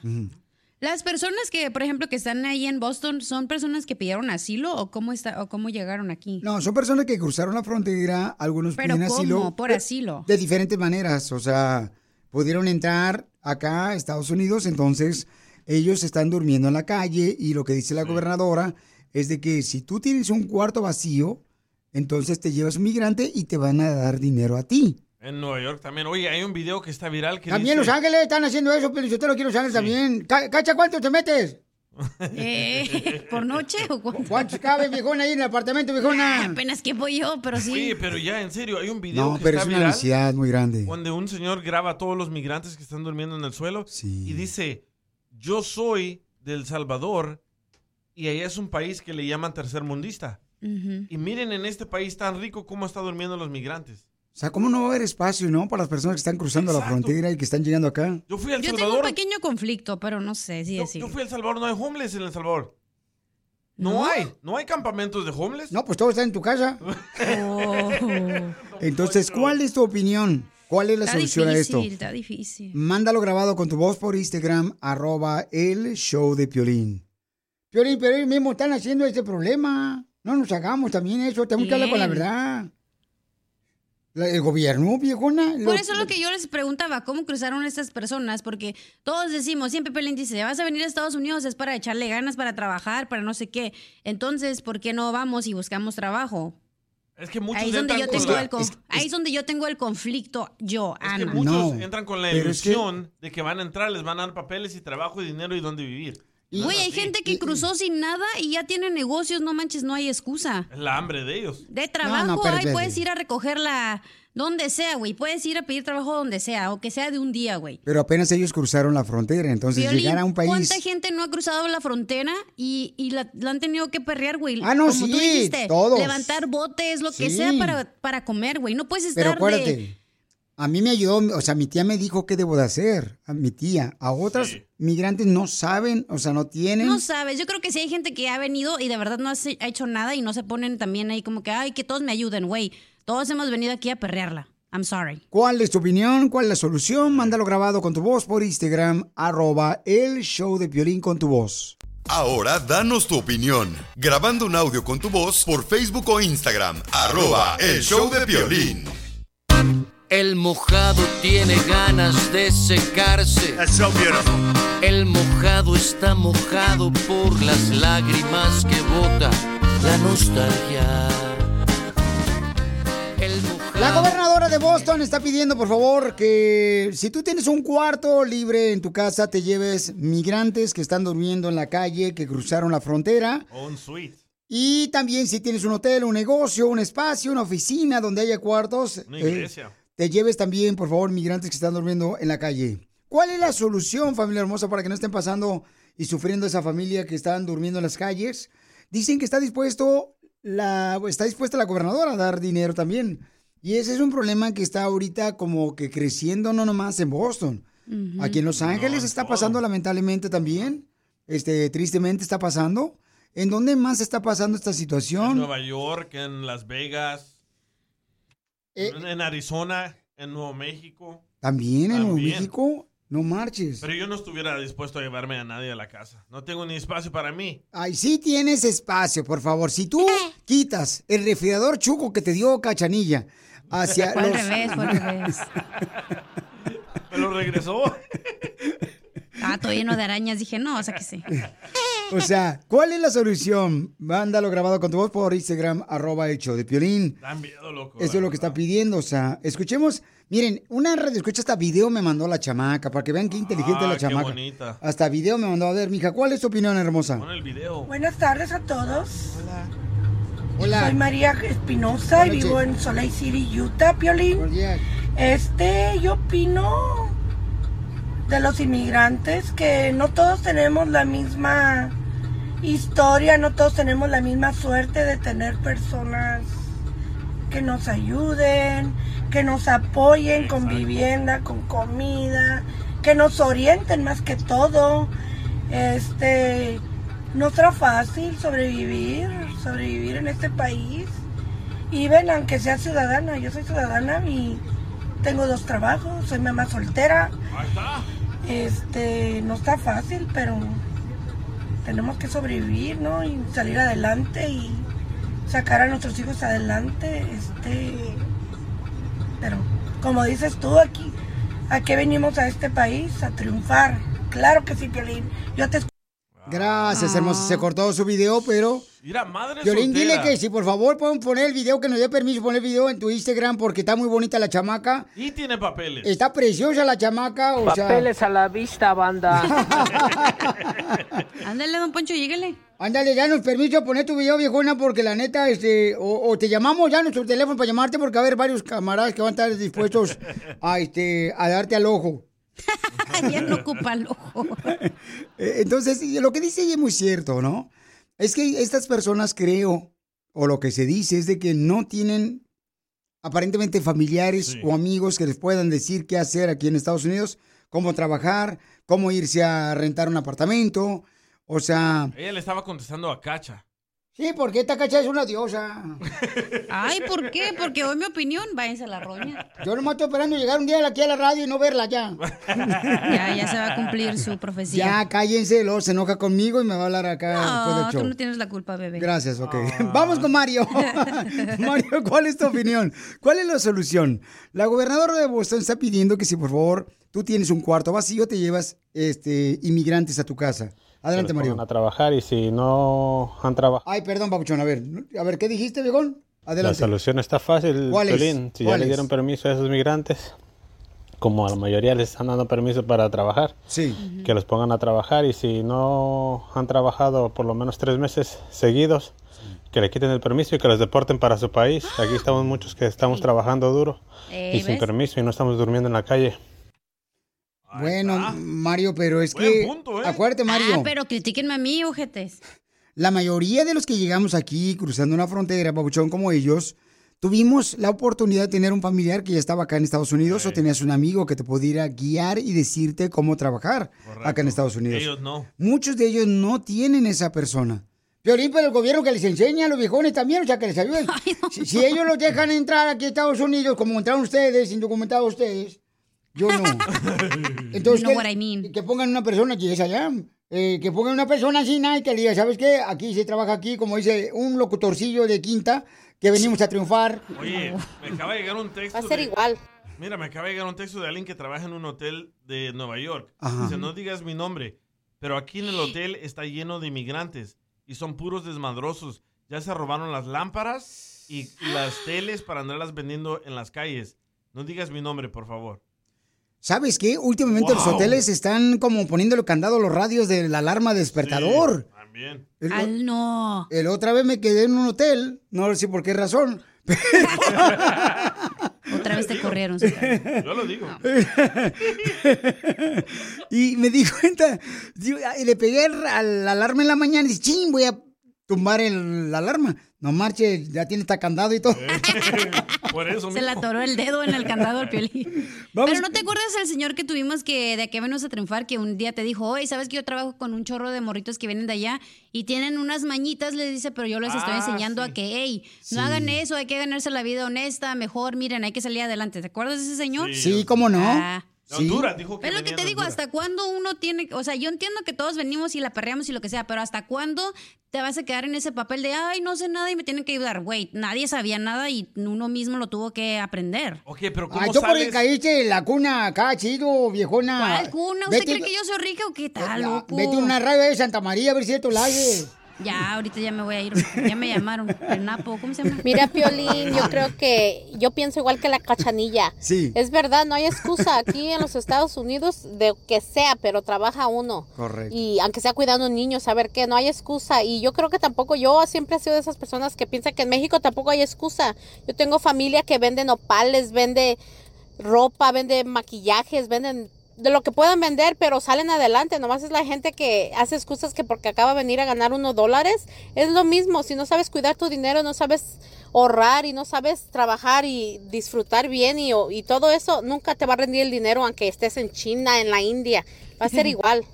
Las personas que, por ejemplo, que están ahí en Boston, ¿son personas que pidieron asilo o cómo está o cómo llegaron aquí? No, son personas que cruzaron la frontera, algunos Pero piden ¿cómo? asilo. Por asilo. De diferentes maneras, o sea, pudieron entrar acá a Estados Unidos, entonces ellos están durmiendo en la calle y lo que dice la gobernadora es de que si tú tienes un cuarto vacío, entonces te llevas un migrante y te van a dar dinero a ti. En Nueva York también. Oye, hay un video que está viral que También dice... Los Ángeles están haciendo eso, pero yo te lo quiero Los Ángeles también. Ca- ¿Cacha cuánto te metes? (laughs) Eh, ¿Por noche o cuánto? ¿Cuántos cabe, viejona, ahí en el apartamento, viejona? Apenas que voy yo, pero sí. Oye, pero ya, en serio, hay un video No, que pero está es una viral necesidad muy grande. donde un señor graba a todos los migrantes que están durmiendo en el suelo y dice, yo soy del Salvador y allá es un país que le llaman tercermundista. Y miren en este país tan rico cómo están durmiendo los migrantes. O sea, ¿cómo no va a haber espacio, no? Para las personas que están cruzando la frontera y que están llegando acá. Yo fui al Yo tengo un Salvador. pequeño conflicto, pero no sé si decir. Yo fui al Salvador, no hay homeless en El Salvador. No, ¿No? hay, no hay campamentos de homeless. No, pues todo está en tu casa. (laughs) Entonces, ¿cuál es tu opinión? ¿Cuál es la Está solución difícil, a esto? está difícil. Mándalo grabado con tu voz por Instagram, arroba el show de Piolín. Piolín, pero ellos mismos están haciendo este problema. No nos hagamos también eso, tenemos que hablar con la verdad. El gobierno, viejona. Por eso es lo que yo les preguntaba, ¿cómo cruzaron estas personas? Porque todos decimos, siempre Pelín dice, vas a venir a Estados Unidos es para echarle ganas, para trabajar, para no sé qué. Entonces, ¿por qué no vamos y buscamos trabajo? Es que muchos Ahí es donde entran yo con tengo la- el conf- ahí es donde yo tengo el conflicto, yo, Es que Ana. muchos entran con la es que- ilusión de que van a entrar, les van a dar papeles y trabajo y dinero y dónde vivir. No Güey, hay gente que cruzó sin nada y ya tiene negocios, no manches, no hay excusa. Es la hambre de ellos. De trabajo, no, ahí espérate. puedes ir a recogerla donde sea, güey. Puedes ir a pedir trabajo donde sea, o que sea de un día, güey. Pero apenas ellos cruzaron la frontera, entonces Piolín, llegar a un país... ¿Cuánta gente no ha cruzado la frontera y, y la, la han tenido que perrear, güey? Ah, no, Como tú sí, dijiste, todos. levantar botes, lo que Sí. sea para, para comer, güey. No puedes Pero estar acuérdate, de... a mí me ayudó, o sea, mi tía me dijo qué debo de hacer, a mi tía. A otras migrantes no saben, o sea, no tienen. No sabes, yo creo que sí hay gente que ha venido y de verdad no ha hecho nada y no se ponen también ahí como que, ay, que todos me ayuden, güey. Todos hemos venido aquí a perrearla. I'm sorry. ¿Cuál es tu opinión? ¿Cuál es la solución? Mándalo grabado con tu voz por Instagram, arroba el show de violín con tu voz. Ahora danos tu opinión. Grabando un audio con tu voz por Facebook o Instagram. Arroba el show de violín. El mojado tiene ganas de secarse. El mojado está mojado por las lágrimas que bota la nostalgia. El mojado La gobernadora de Boston está pidiendo, por favor, que si tú tienes un cuarto libre en tu casa, te lleves migrantes que están durmiendo en la calle, que cruzaron la frontera. O un suite. Y también si tienes un hotel, un negocio, un espacio, una oficina donde haya cuartos, Una eh, iglesia. Te lleves también, por favor, migrantes que están durmiendo en la calle. ¿Cuál es la solución, familia hermosa, para que no estén pasando y sufriendo esa familia que están durmiendo en las calles? Dicen que está dispuesto la, está dispuesta la gobernadora a dar dinero también. Y ese es un problema que está ahorita como que creciendo no nomás en Boston. Aquí en Los Ángeles está pasando lamentablemente también. Este, tristemente está pasando. ¿En dónde más está pasando esta En situación? Nueva York, en Las Vegas, Eh. en Arizona, en Nuevo México. También en Nuevo. México. No marches. Pero yo no estuviera dispuesto a llevarme a nadie a la casa. No tengo ni espacio para mí. Ay, sí tienes espacio, por favor. Si tú (laughs) quitas el refrigerador chuco que te dio Cachanilla hacia Fue al los... revés, fue al revés. (laughs) Me lo regresó. (laughs) Ah, todo lleno de arañas. Dije, no, o sea que sí. (laughs) O sea, ¿cuál es la solución? Mándalo grabado con tu voz por Instagram, arroba show de Piolín. Dan miedo, loco. Eso es lo que está pidiendo. O sea, escuchemos. Miren, una red escucha hasta video me mandó la chamaca para que vean qué inteligente Ah, es la qué chamaca. bonita. Hasta video me mandó. A ver, mija, ¿cuál es tu opinión, hermosa? Pon el video. Buenas tardes a todos. Hola. Soy María Espinosa y Hola, vivo en Salt Lake City, Utah, Piolín. Este, yo opino de los inmigrantes que no todos tenemos la misma historia, no todos tenemos la misma suerte de tener personas que nos ayuden, que nos apoyen con vivienda, con comida, que nos orienten más que todo. Este, no está fácil sobrevivir, sobrevivir en este país. Y ven, aunque sea ciudadana, yo soy ciudadana y tengo dos trabajos, soy mamá soltera. Este, no está fácil, pero tenemos que sobrevivir, ¿no? Y salir adelante y sacar a nuestros hijos adelante, este, pero como dices tú aquí, ¿a qué venimos a este país? A triunfar. Claro que sí, Piolín. Yo te Gracias, hermosa. Se cortó su video, pero. Mira, madre Violín, dile que si por favor pueden poner el video, que nos dé permiso poner el video en tu Instagram porque está muy bonita la chamaca. Y tiene papeles. Está preciosa la chamaca, o Papeles a la vista, banda. (laughs) Ándale, don Poncho, lléguele. Ándale, danos permiso a poner tu video, viejona, porque la neta, este, o, o te llamamos ya a nuestro teléfono para llamarte porque va a haber varios camaradas que van a estar dispuestos (laughs) a, este, a darte al ojo. (laughs) ya no ocupa el ojo. (laughs) Eh, Entonces, lo que dice ella es muy cierto, ¿no? Es que estas personas creo, o lo que se dice es de que no tienen aparentemente familiares o amigos que les puedan decir qué hacer aquí en Estados Unidos, cómo trabajar, cómo irse a rentar un apartamento, o sea... Ella le estaba contestando a Cacha. Sí, porque esta cacha es una diosa. Ay, ¿por qué? Porque hoy mi opinión, váyanse a la roña. Yo nomás estoy esperando llegar un día aquí a la radio y no verla ya. Ya, ya se va a cumplir su profecía. Ya, cállense, luego se enoja conmigo y me va a hablar acá después del No, show. tú no tienes la culpa, bebé. Gracias, ok. (laughs) Vamos con Mario. (laughs) Mario, ¿cuál es tu opinión? ¿Cuál es la solución? La gobernadora de Boston está pidiendo que si por favor tú tienes un cuarto vacío, te llevas este, inmigrantes a tu casa. Adelante, que los Mario. pongan a trabajar y si no han trabajado. Ay, perdón, Papuchón, a ver. A ver, ¿qué dijiste, viejón? La Adelante. solución está fácil, ¿Cuál es? Si ya ¿Cuál le dieron permiso a esos migrantes, como a la mayoría les están dando permiso para trabajar, sí. que los pongan a trabajar y si no han trabajado por lo menos tres meses seguidos, que le quiten el permiso y que los deporten para su país. Aquí estamos muchos que estamos trabajando duro Eh, y sin permiso y no estamos durmiendo en la calle. Bueno, Mario, pero es Buen que... punto, ¿eh? Acuérdate, Mario. Ah, pero critíquenme a mí, ojetes. La mayoría de los que llegamos aquí cruzando una frontera, Pabuchón, como ellos, tuvimos la oportunidad de tener un familiar que ya estaba acá en Estados Unidos o tenías un amigo que te pudiera guiar y decirte cómo trabajar acá en Estados Unidos. Ellos no. Muchos de ellos no tienen esa persona. Violín, pero el gobierno que les enseña a los viejones también, o sea, que les ayuden. (laughs) si, si ellos los dejan entrar aquí a Estados Unidos, como entraron ustedes, indocumentados ustedes, yo no. (laughs) Entonces, You know que, what I mean. que pongan una persona que es allá. eh, que pongan una persona así, nada, y que le diga, ¿sabes qué? Aquí se trabaja aquí, como dice un locutorcillo de quinta, que venimos a triunfar. Oye, me acaba de llegar un texto. Va a ser de- igual. Mira, me acaba de llegar un texto de alguien que trabaja en un hotel de Nueva York. Ajá. Dice, no digas mi nombre, pero aquí en el hotel está lleno de inmigrantes y son puros desmadrosos. Ya se robaron las lámparas y las teles para andarlas vendiendo en las calles. No digas mi nombre, por favor. ¿Sabes qué? Últimamente los hoteles están como poniéndole candado a los radios de la alarma despertador. También. El, Al no. el otra vez me quedé en un hotel, no sé por qué razón. (laughs) (laughs) Otra vez te corrieron. Yo lo digo. (laughs) y me di cuenta, y le pegué al- alarma en la mañana y dije, ching, voy a tumbar el- la alarma. No marche, ya tiene esta candado y todo. Por eso, Se le atoró el dedo en el candado al (laughs) piolín. Pero no te acuerdas el señor que tuvimos que de aquí venimos a triunfar, que un día te dijo, oye, ¿sabes que yo trabajo con un chorro de morritos que vienen de allá y tienen unas mañitas? Le dice, pero yo les estoy Ah, enseñando a que, hey, Sí. no hagan eso, hay que ganarse la vida honesta, mejor, miren, hay que salir adelante. ¿Te acuerdas de ese señor? Sí, cómo no. Ah. Sí. Honduras dijo que Es lo que te digo. ¿hasta cuándo uno tiene, o sea, yo entiendo que todos venimos y la perreamos y lo que sea, pero ¿hasta cuándo te vas a quedar en ese papel de, ay, no sé nada y me tienen que ayudar? Güey, nadie sabía nada y uno mismo lo tuvo que aprender. Ok, pero ¿cómo Ay, tú porque sales? caíste en la cuna acá, chido, viejona. ¿Cuál cuna? ¿Usted Vete- cree que yo soy rica o qué tal, loco? Vete a una radio de Santa María a ver si esto la haces. Ya, ahorita ya me voy a ir. Ya me llamaron. El Napo, ¿cómo se llama? Mira, Piolín, yo creo que yo pienso igual que la cachanilla. Sí. Es verdad, no hay excusa aquí en los Estados Unidos de que sea, pero trabaja uno. Correcto. Y aunque sea cuidando niños, saber que no hay excusa. Y yo creo que tampoco yo siempre he sido de esas personas que piensan que en México tampoco hay excusa. Yo tengo familia que vende nopales, vende ropa, vende maquillajes, venden de lo que puedan vender, pero salen adelante. Nomás es la gente que hace excusas que porque acaba de venir a ganar unos dólares. Es lo mismo, si no sabes cuidar tu dinero, no sabes ahorrar y no sabes trabajar y disfrutar bien y, y todo eso, nunca te va a rendir el dinero aunque estés en China, en la India. Va a ser (laughs) igual.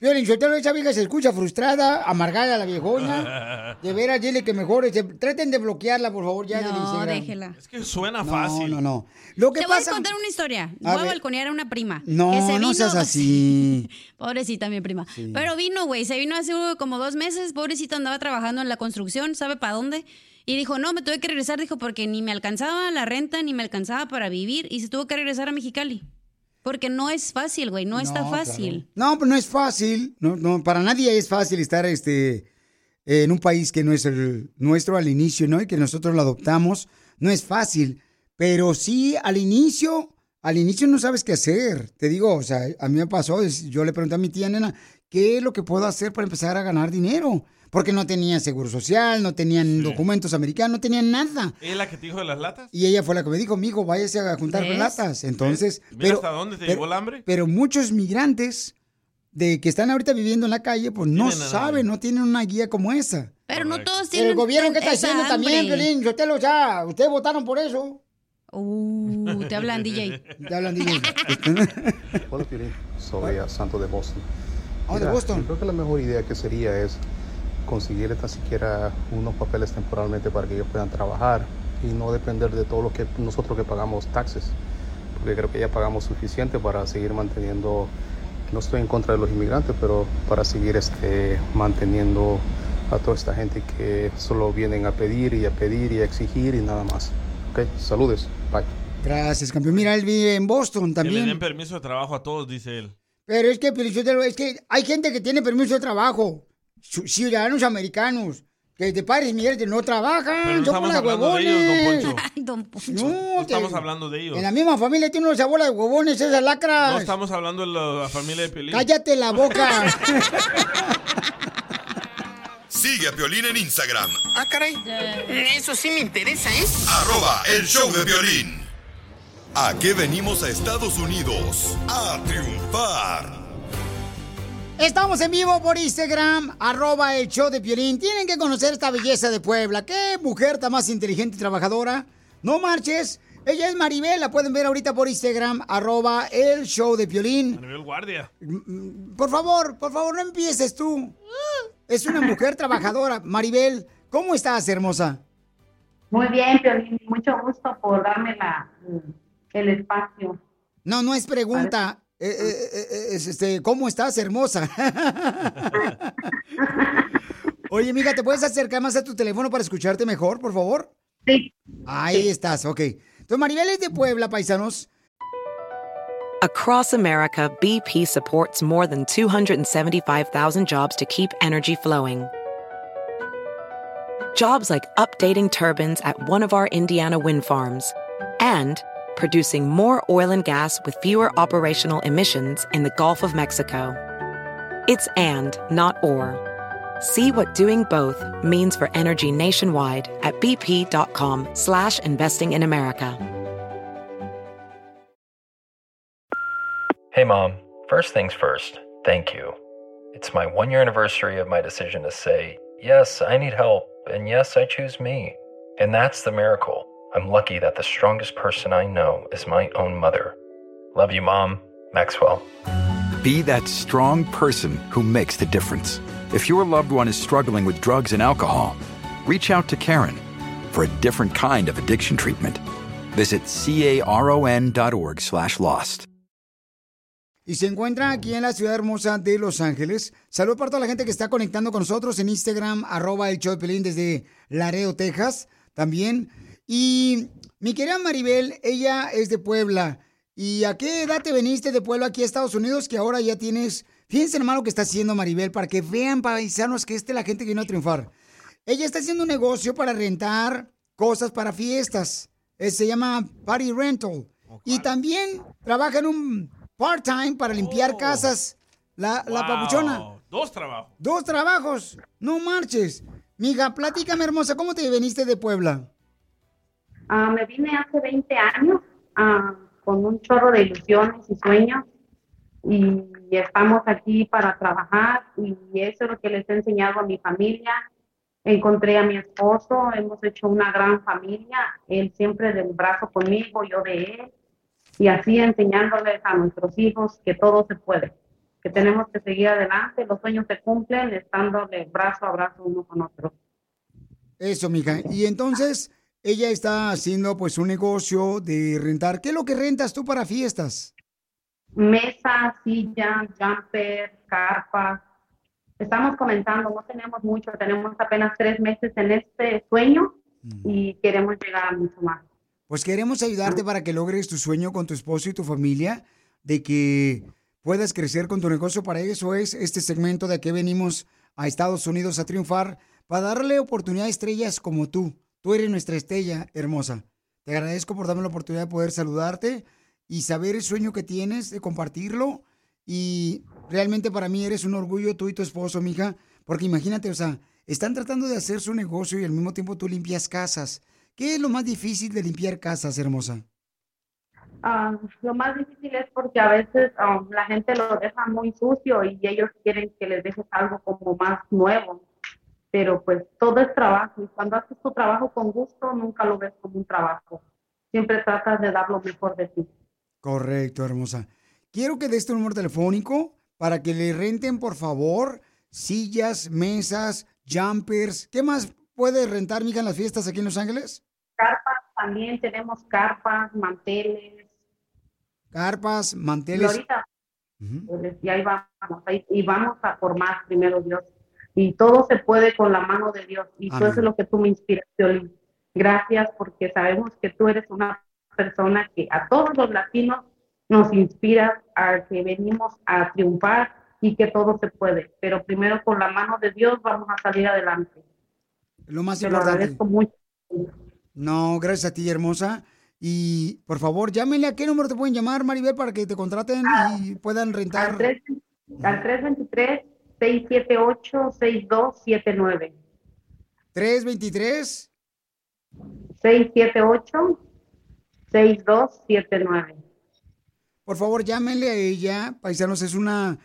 Violín, Sotelo, esa vieja se escucha frustrada, amargada la viejona. (laughs) De veras, dile que mejor, este, traten de bloquearla, por favor, ya del No, Instagram. déjela. Es que suena No, fácil. no, no. Lo que Te pasa... voy a contar una historia. A Voy a balconear a una prima. No, que se no vino- seas (laughs) así. (laughs) Pobrecita mi prima. Sí. Pero vino, güey. Se vino hace como dos meses. Pobrecita andaba trabajando en la construcción, ¿sabe para dónde? Y dijo, no, me tuve que regresar. Dijo, porque ni me alcanzaba la renta, ni me alcanzaba para vivir. Y se tuvo que regresar a Mexicali. Porque no es fácil, güey. No, está fácil. No, pues no es fácil. No, no, para nadie es fácil estar este, en un país que no es el nuestro al inicio, ¿no? Y que nosotros lo adoptamos. No es fácil. Pero sí, al inicio, al inicio no sabes qué hacer. Te digo, o sea, a mí me pasó, yo le pregunté a mi tía nena, ¿qué es lo que puedo hacer para empezar a ganar dinero? Porque no tenía seguro social, no tenían documentos americanos, no tenían nada. ¿Es la que te dijo de las latas? Y ella fue la que me dijo, mijo, váyase a juntar ¿Ves? latas. Entonces, Mira pero, hasta dónde te pero- llegó el hambre. pero muchos migrantes de que están ahorita viviendo en la calle, pues no a saben, no tienen una guía como esa. Pero no todos tienen el gobierno que está haciendo también, hambre. Piolín, yo lo ya, ustedes votaron por eso. Uh, te hablan DJ. (laughs) Te hablan DJ. (laughs) Hola, Piolín. Soy a Santo de Boston. Ah, de Mira, Boston. Yo creo que la mejor idea que sería es conseguir tan siquiera unos papeles temporalmente para que ellos puedan trabajar y no depender de todo lo que nosotros que pagamos taxes. Porque creo que ya pagamos suficiente para seguir manteniendo, no estoy en contra de los inmigrantes, pero para seguir este, manteniendo a toda esta gente que solo vienen a pedir y a pedir y a exigir y nada más. Ok, saludes. Bye. Gracias, campeón. Mira, él vive en Boston Que le den también. permiso de trabajo a todos, dice él. Pero es que, Sotelo, es que hay gente que tiene permiso de trabajo. Ciudadanos americanos. Que de padres migrantes no trabajan. Pero no son estamos bolas hablando de ellos, don huevones. Poncho. Ay, don Poncho. No, No estamos te- hablando de ellos. En la misma familia tiene una bola de huevones, esas lacras. No estamos hablando de la, la familia de Pelín. Cállate la boca. (laughs) Sigue a Piolín en Instagram, Ah, caray. Eso sí me interesa, ¿eh? arroba el show de violín. ¿A qué venimos a Estados Unidos? A triunfar. Estamos en vivo por Instagram, arroba el show de Piolín. Tienen que conocer esta belleza de Puebla. ¿Qué mujer tan más inteligente y trabajadora? No marches. Ella es Maribel, la pueden ver ahorita por Instagram, arroba el show de Piolín. Maribel Guardia. Por favor, por favor, no empieces tú. Es una mujer trabajadora. Maribel, ¿cómo estás, hermosa? Muy bien, Piolín, mucho gusto por darme la, el espacio. No, no es pregunta. Eh, eh, eh, es, este, ¿Cómo estás, hermosa? (laughs) Oye, amiga, ¿te puedes acercar más a tu teléfono para escucharte mejor, por favor? Sí. Ahí estás, ok. Entonces, Maribel es de Puebla, paisanos. Across America, BP supports more than 275,000 jobs to keep energy flowing. Jobs like updating turbines at one of our Indiana wind farms and producing more oil and gas with fewer operational emissions in the Gulf of Mexico. It's and, not or. See what doing both means for energy nationwide at bp.com slash investing in America. Hey, Mom. First things first, thank you. It's my one year anniversary of my decision to say, yes, I need help, and yes, I choose me. And that's the miracle. I'm lucky that the strongest person I know is my own mother. Love you, Mom. Maxwell. Be that strong person who makes the difference. If your loved one is struggling with drugs and alcohol, reach out to Karen for a different kind of addiction treatment. Visit caron.org slash lost. Y se encuentra aquí en la ciudad hermosa de Los Ángeles. Saludos para toda la gente que está conectando con nosotros en Instagram, arroba el show de Pelín desde Laredo, Texas, también. Y mi querida Maribel, ella es de Puebla. ¿Y a qué edad te viniste de pueblo aquí a Estados Unidos que ahora ya tienes... Fíjense hermano lo que está haciendo Maribel para que vean paisanos que esta es la gente que vino a triunfar. Ella está haciendo un negocio para rentar cosas para fiestas. Eh, se llama Party Rental. Y también trabaja en un part-time para limpiar casas. La, papuchona. Dos trabajos. Dos trabajos. No marches. Mija, platícame, hermosa, ¿cómo te viniste de Puebla? Ah, me vine hace 20 años ah, con un chorro de ilusiones y sueños y estamos aquí para trabajar y eso es lo que les he enseñado a mi familia. Encontré a mi esposo, hemos hecho una gran familia, él siempre del brazo conmigo, yo de él, y así enseñándoles a nuestros hijos que todo se puede, que tenemos que seguir adelante, los sueños se cumplen estando de brazo a brazo uno con otro. Eso, mija. Y entonces, ella está haciendo pues un negocio de rentar. ¿Qué es lo que rentas tú para fiestas? mesas, sillas, jumper, carpas. Estamos comenzando, no tenemos mucho, tenemos apenas tres meses en este sueño y queremos llegar a mucho más. Pues queremos ayudarte para que logres tu sueño con tu esposo y tu familia, de que puedas crecer con tu negocio. Para eso es este segmento de que venimos a Estados Unidos a triunfar, para darle oportunidad a estrellas como tú. Tú eres nuestra estrella hermosa. Te agradezco por darme la oportunidad de poder saludarte y saber el sueño que tienes, de compartirlo. Y realmente para mí eres un orgullo tú y tu esposo, mija, porque imagínate, o sea, están tratando de hacer su negocio y al mismo tiempo tú limpias casas. ¿Qué es lo más difícil de limpiar casas, hermosa? Ah, lo más difícil es porque a veces ah, la gente lo deja muy sucio y ellos quieren que les dejes algo como más nuevo. Pero pues todo es trabajo y cuando haces tu trabajo con gusto nunca lo ves como un trabajo. Siempre tratas de dar lo mejor de ti. Correcto, hermosa. Quiero que des tu número telefónico para que le renten, por favor, sillas, mesas, jumpers. ¿Qué más puede rentar, mija, en las fiestas aquí en Los Ángeles? Carpas también tenemos carpas, manteles. Carpas, Y manteles. ahorita, pues, y ahí vamos, ahí- y vamos a por más primero Dios. Y todo se puede con la mano de Dios. Y eso Amén. es lo que tú me inspiras, Violín. Gracias porque sabemos que tú eres una persona que a todos los latinos nos inspira a que venimos a triunfar y que todo se puede. Pero primero con la mano de Dios vamos a salir adelante. Lo más Te lo importante. agradezco mucho. No, gracias a ti, hermosa. Y por favor, llámenle a qué número te pueden llamar, Maribel, para que te contraten y puedan rentar. Al, tres- al 323-678-6279. 323 678-6279. Por favor, llámenle a ella. Paisanos, es una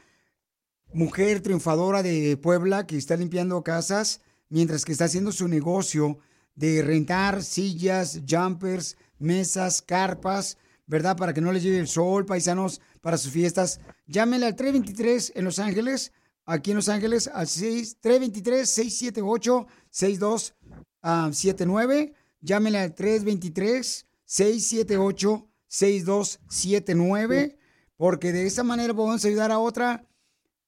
mujer triunfadora de Puebla que está limpiando casas mientras que está haciendo su negocio de rentar sillas, jumpers, mesas, carpas, ¿verdad? Para que no les llegue el sol, paisanos, para sus fiestas. Llámenle al 323 en Los Ángeles, aquí en Los Ángeles, al 6, 323-678-6279. Llámenle al 323-678-6279, porque de esa manera podemos ayudar a otra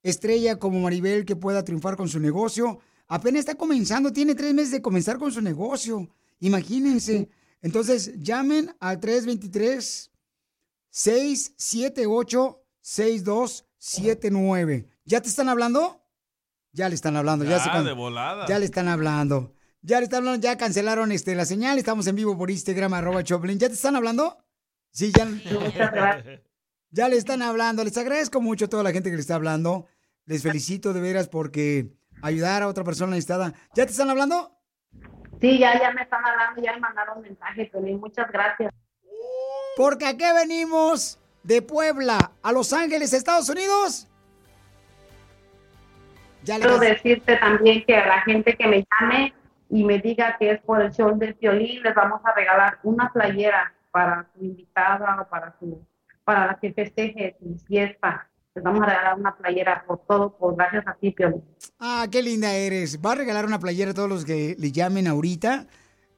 estrella como Maribel que pueda triunfar con su negocio. Apenas está comenzando, tiene tres meses de comenzar con su negocio. Imagínense. Entonces, llamen al 323-678-6279. ¿Ya te están hablando? Ya le están hablando. Ya, Ya, se de volada. Ya le están hablando. Ya le están hablando, ya cancelaron este, la señal. Estamos en vivo por Instagram, arroba Choplin. ¿Ya te están hablando? Sí, ya. (laughs) Ya le están hablando. Les agradezco mucho a toda la gente que le está hablando. Les felicito de veras porque ayudar a otra persona necesitada. ¿Ya te están hablando? Sí, ya, ya me están hablando, ya me mandaron mensaje, Piolín. Muchas gracias. Porque aquí venimos de Puebla a Los Ángeles, Estados Unidos. Ya Quiero vas- decirte también que a la gente que me llame y me diga que es por el show del violín, les vamos a regalar una playera para su invitada o para su para la que festeje su fiesta. Les vamos a regalar una playera por todo, por gracias a ti, Piolín. Ah, qué linda eres. Va a regalar una playera a todos los que le llamen ahorita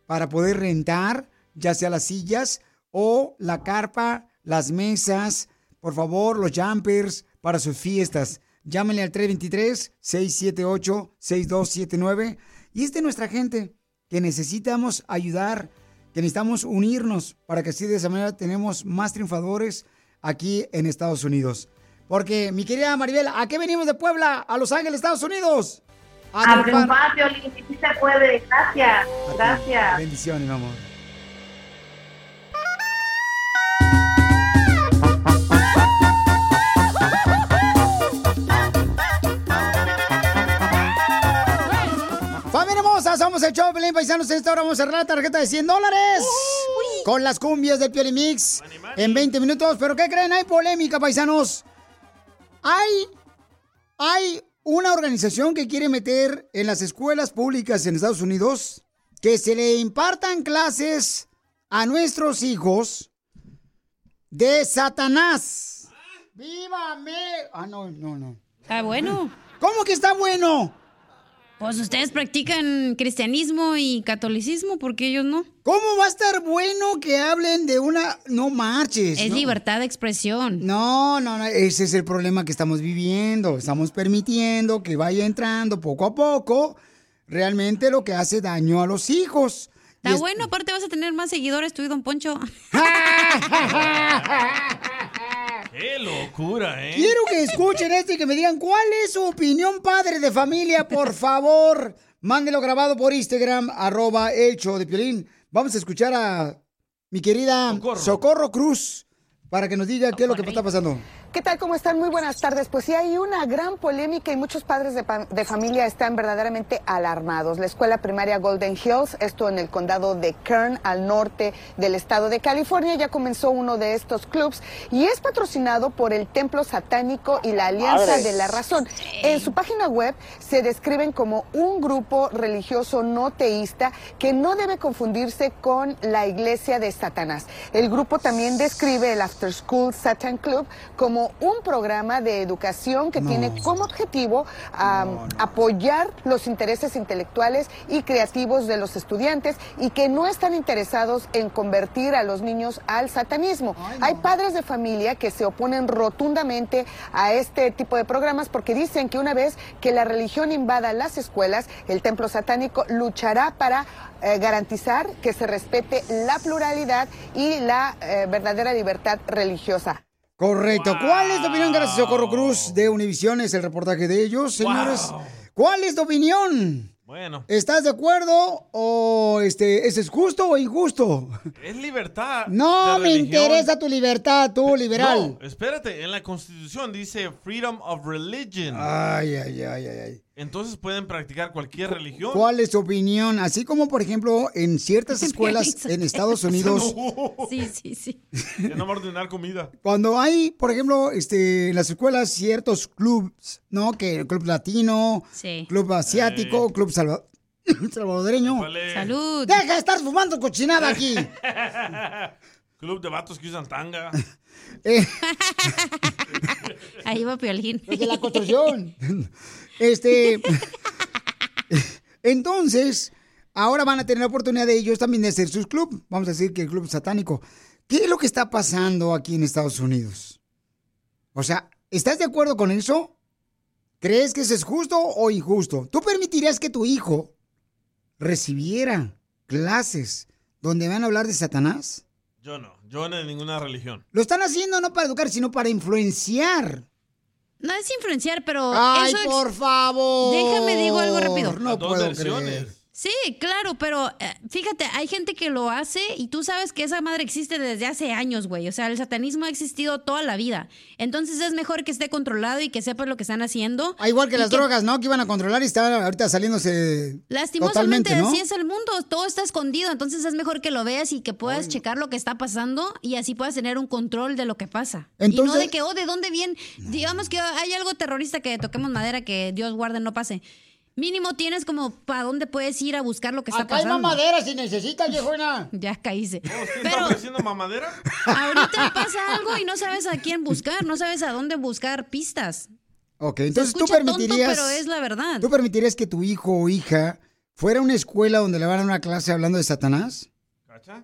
para poder rentar, ya sea las sillas o la carpa, las mesas, por favor, los jumpers para sus fiestas. Llámenle al 323-678-6279. Y es de nuestra gente que necesitamos ayudar, que necesitamos unirnos para que así de esa manera tenemos más triunfadores aquí en Estados Unidos. Porque, mi querida Maribel, ¿a qué venimos de Puebla? A Los Ángeles, Estados Unidos. A triunfar, Piolín, que sí se puede. Gracias, gracias. Bendiciones, mi amor. Hermosa, somos el show de Pelín Paisanos. En esta hora vamos a cerrar la tarjeta de 100 dólares. Con las cumbias del Piolimix en 20 minutos. ¿Pero qué creen? Hay polémica, paisanos. Hay, hay una organización que quiere meter en las escuelas públicas en Estados Unidos que se le impartan clases a nuestros hijos de Satanás. ¡Vívame! Ah, no, no, no. Está bueno. ¿Cómo que está bueno? Pues ustedes practican cristianismo y catolicismo, porque ellos no. ¿Cómo va a estar bueno que hablen de una... No marches. Es no. libertad de expresión. No, no, no, ese es el problema que estamos viviendo. Estamos permitiendo que vaya entrando poco a poco realmente lo que hace daño a los hijos. Está es- bueno, aparte vas a tener más seguidores tú y Don Poncho. (laughs) (laughs) ¡Qué locura, eh! Quiero que escuchen esto y que me digan cuál es su opinión, padre de familia, por favor. Mándelo grabado por Instagram, arroba el show de Piolín. Vamos a escuchar a mi querida Socorro, Cruz para que nos diga qué es lo que está pasando. ¿Qué tal? ¿Cómo están? Muy buenas tardes. Pues sí, hay una gran polémica y muchos padres de, familia están verdaderamente alarmados. La escuela primaria Golden Hills, esto en el condado de Kern, al norte del estado de California, ya comenzó uno de estos clubs y es patrocinado por el Templo Satánico y la Alianza Madre. de la Razón. En su página web se describen como un grupo religioso no teísta que no debe confundirse con la iglesia de Satanás. El grupo también describe el After School Satan Club como un programa de educación que No. tiene como objetivo apoyar los intereses intelectuales y creativos de los estudiantes y que no están interesados en convertir a los niños al satanismo. Hay padres de familia que se oponen rotundamente a este tipo de programas porque dicen que una vez que la religión invada las escuelas, el templo satánico luchará para eh, garantizar que se respete la pluralidad y la eh, verdadera libertad religiosa. Correcto. ¿Cuál es tu opinión? Gracias, Socorro Cruz de Univision. Es el reportaje de ellos, señores. ¿Cuál es tu opinión? Bueno, ¿Estás de acuerdo o este, ¿ese es justo o injusto? es libertad. No me religión. interesa tu libertad, tú liberal. No, espérate, en la Constitución dice freedom of religion. Ay, ay, ay, ay, ay. Entonces pueden practicar cualquier religión. ¿Cuál es tu opinión? Así como, por ejemplo, en ciertas (laughs) escuelas en Estados Unidos, (laughs) Sí, sí, sí. (laughs) Ya no va a ordenar comida. cuando hay, por ejemplo, este, en las escuelas ciertos clubs, ¿no? Que el club latino, Sí. club asiático, club salva- (coughs) salvadoreño. Salud. Deja de estar fumando cochinada aquí. Club de vatos que usan tanga. Eh, Ahí va Piolín. Los de la construcción. Este. Entonces, ahora van a tener la oportunidad de ellos también de hacer sus club. Vamos a decir que el club satánico. ¿Qué es lo que está pasando aquí en Estados Unidos? O sea, ¿estás de acuerdo con eso? ¿Crees que eso es justo o injusto? ¿Tú permitirías que tu hijo recibiera clases donde van a hablar de Satanás? Yo no, yo no de ninguna religión. Lo están haciendo no para educar, sino para influenciar. No es influenciar, pero. Ay, eso por favor. Déjame digo algo rápido. No puedo creer. Sí, claro, pero eh, fíjate, hay gente que lo hace y tú sabes que esa madre existe desde hace años, güey. O sea, el satanismo ha existido toda la vida. Entonces es mejor que esté controlado y que sepas lo que están haciendo. Ah, igual que las drogas, ¿no? Que iban a controlar y estaban ahorita saliéndose Lastimosamente totalmente, ¿no? así es el mundo, todo está escondido, entonces es mejor que lo veas y que puedas checar lo que está pasando y así puedas tener un control de lo que pasa. y no Entonces- de que, oh, ¿de dónde viene? Digamos que hay algo terrorista que toquemos madera que Dios guarde no pase. Mínimo tienes como para dónde puedes ir a buscar lo que está Acá hay pasando. mamadera si necesitas, viejona. (laughs) Ya caíse. ¿Qué está ofreciendo mamadera? Ahorita (laughs) pasa algo y no sabes a quién buscar, no sabes a dónde buscar pistas. Ok, entonces tú escucha tonto, permitirías. pero es la verdad. ¿Tú permitirías que tu hijo o hija fuera a una escuela donde le van a dar una clase hablando de Satanás? ¿Cacha?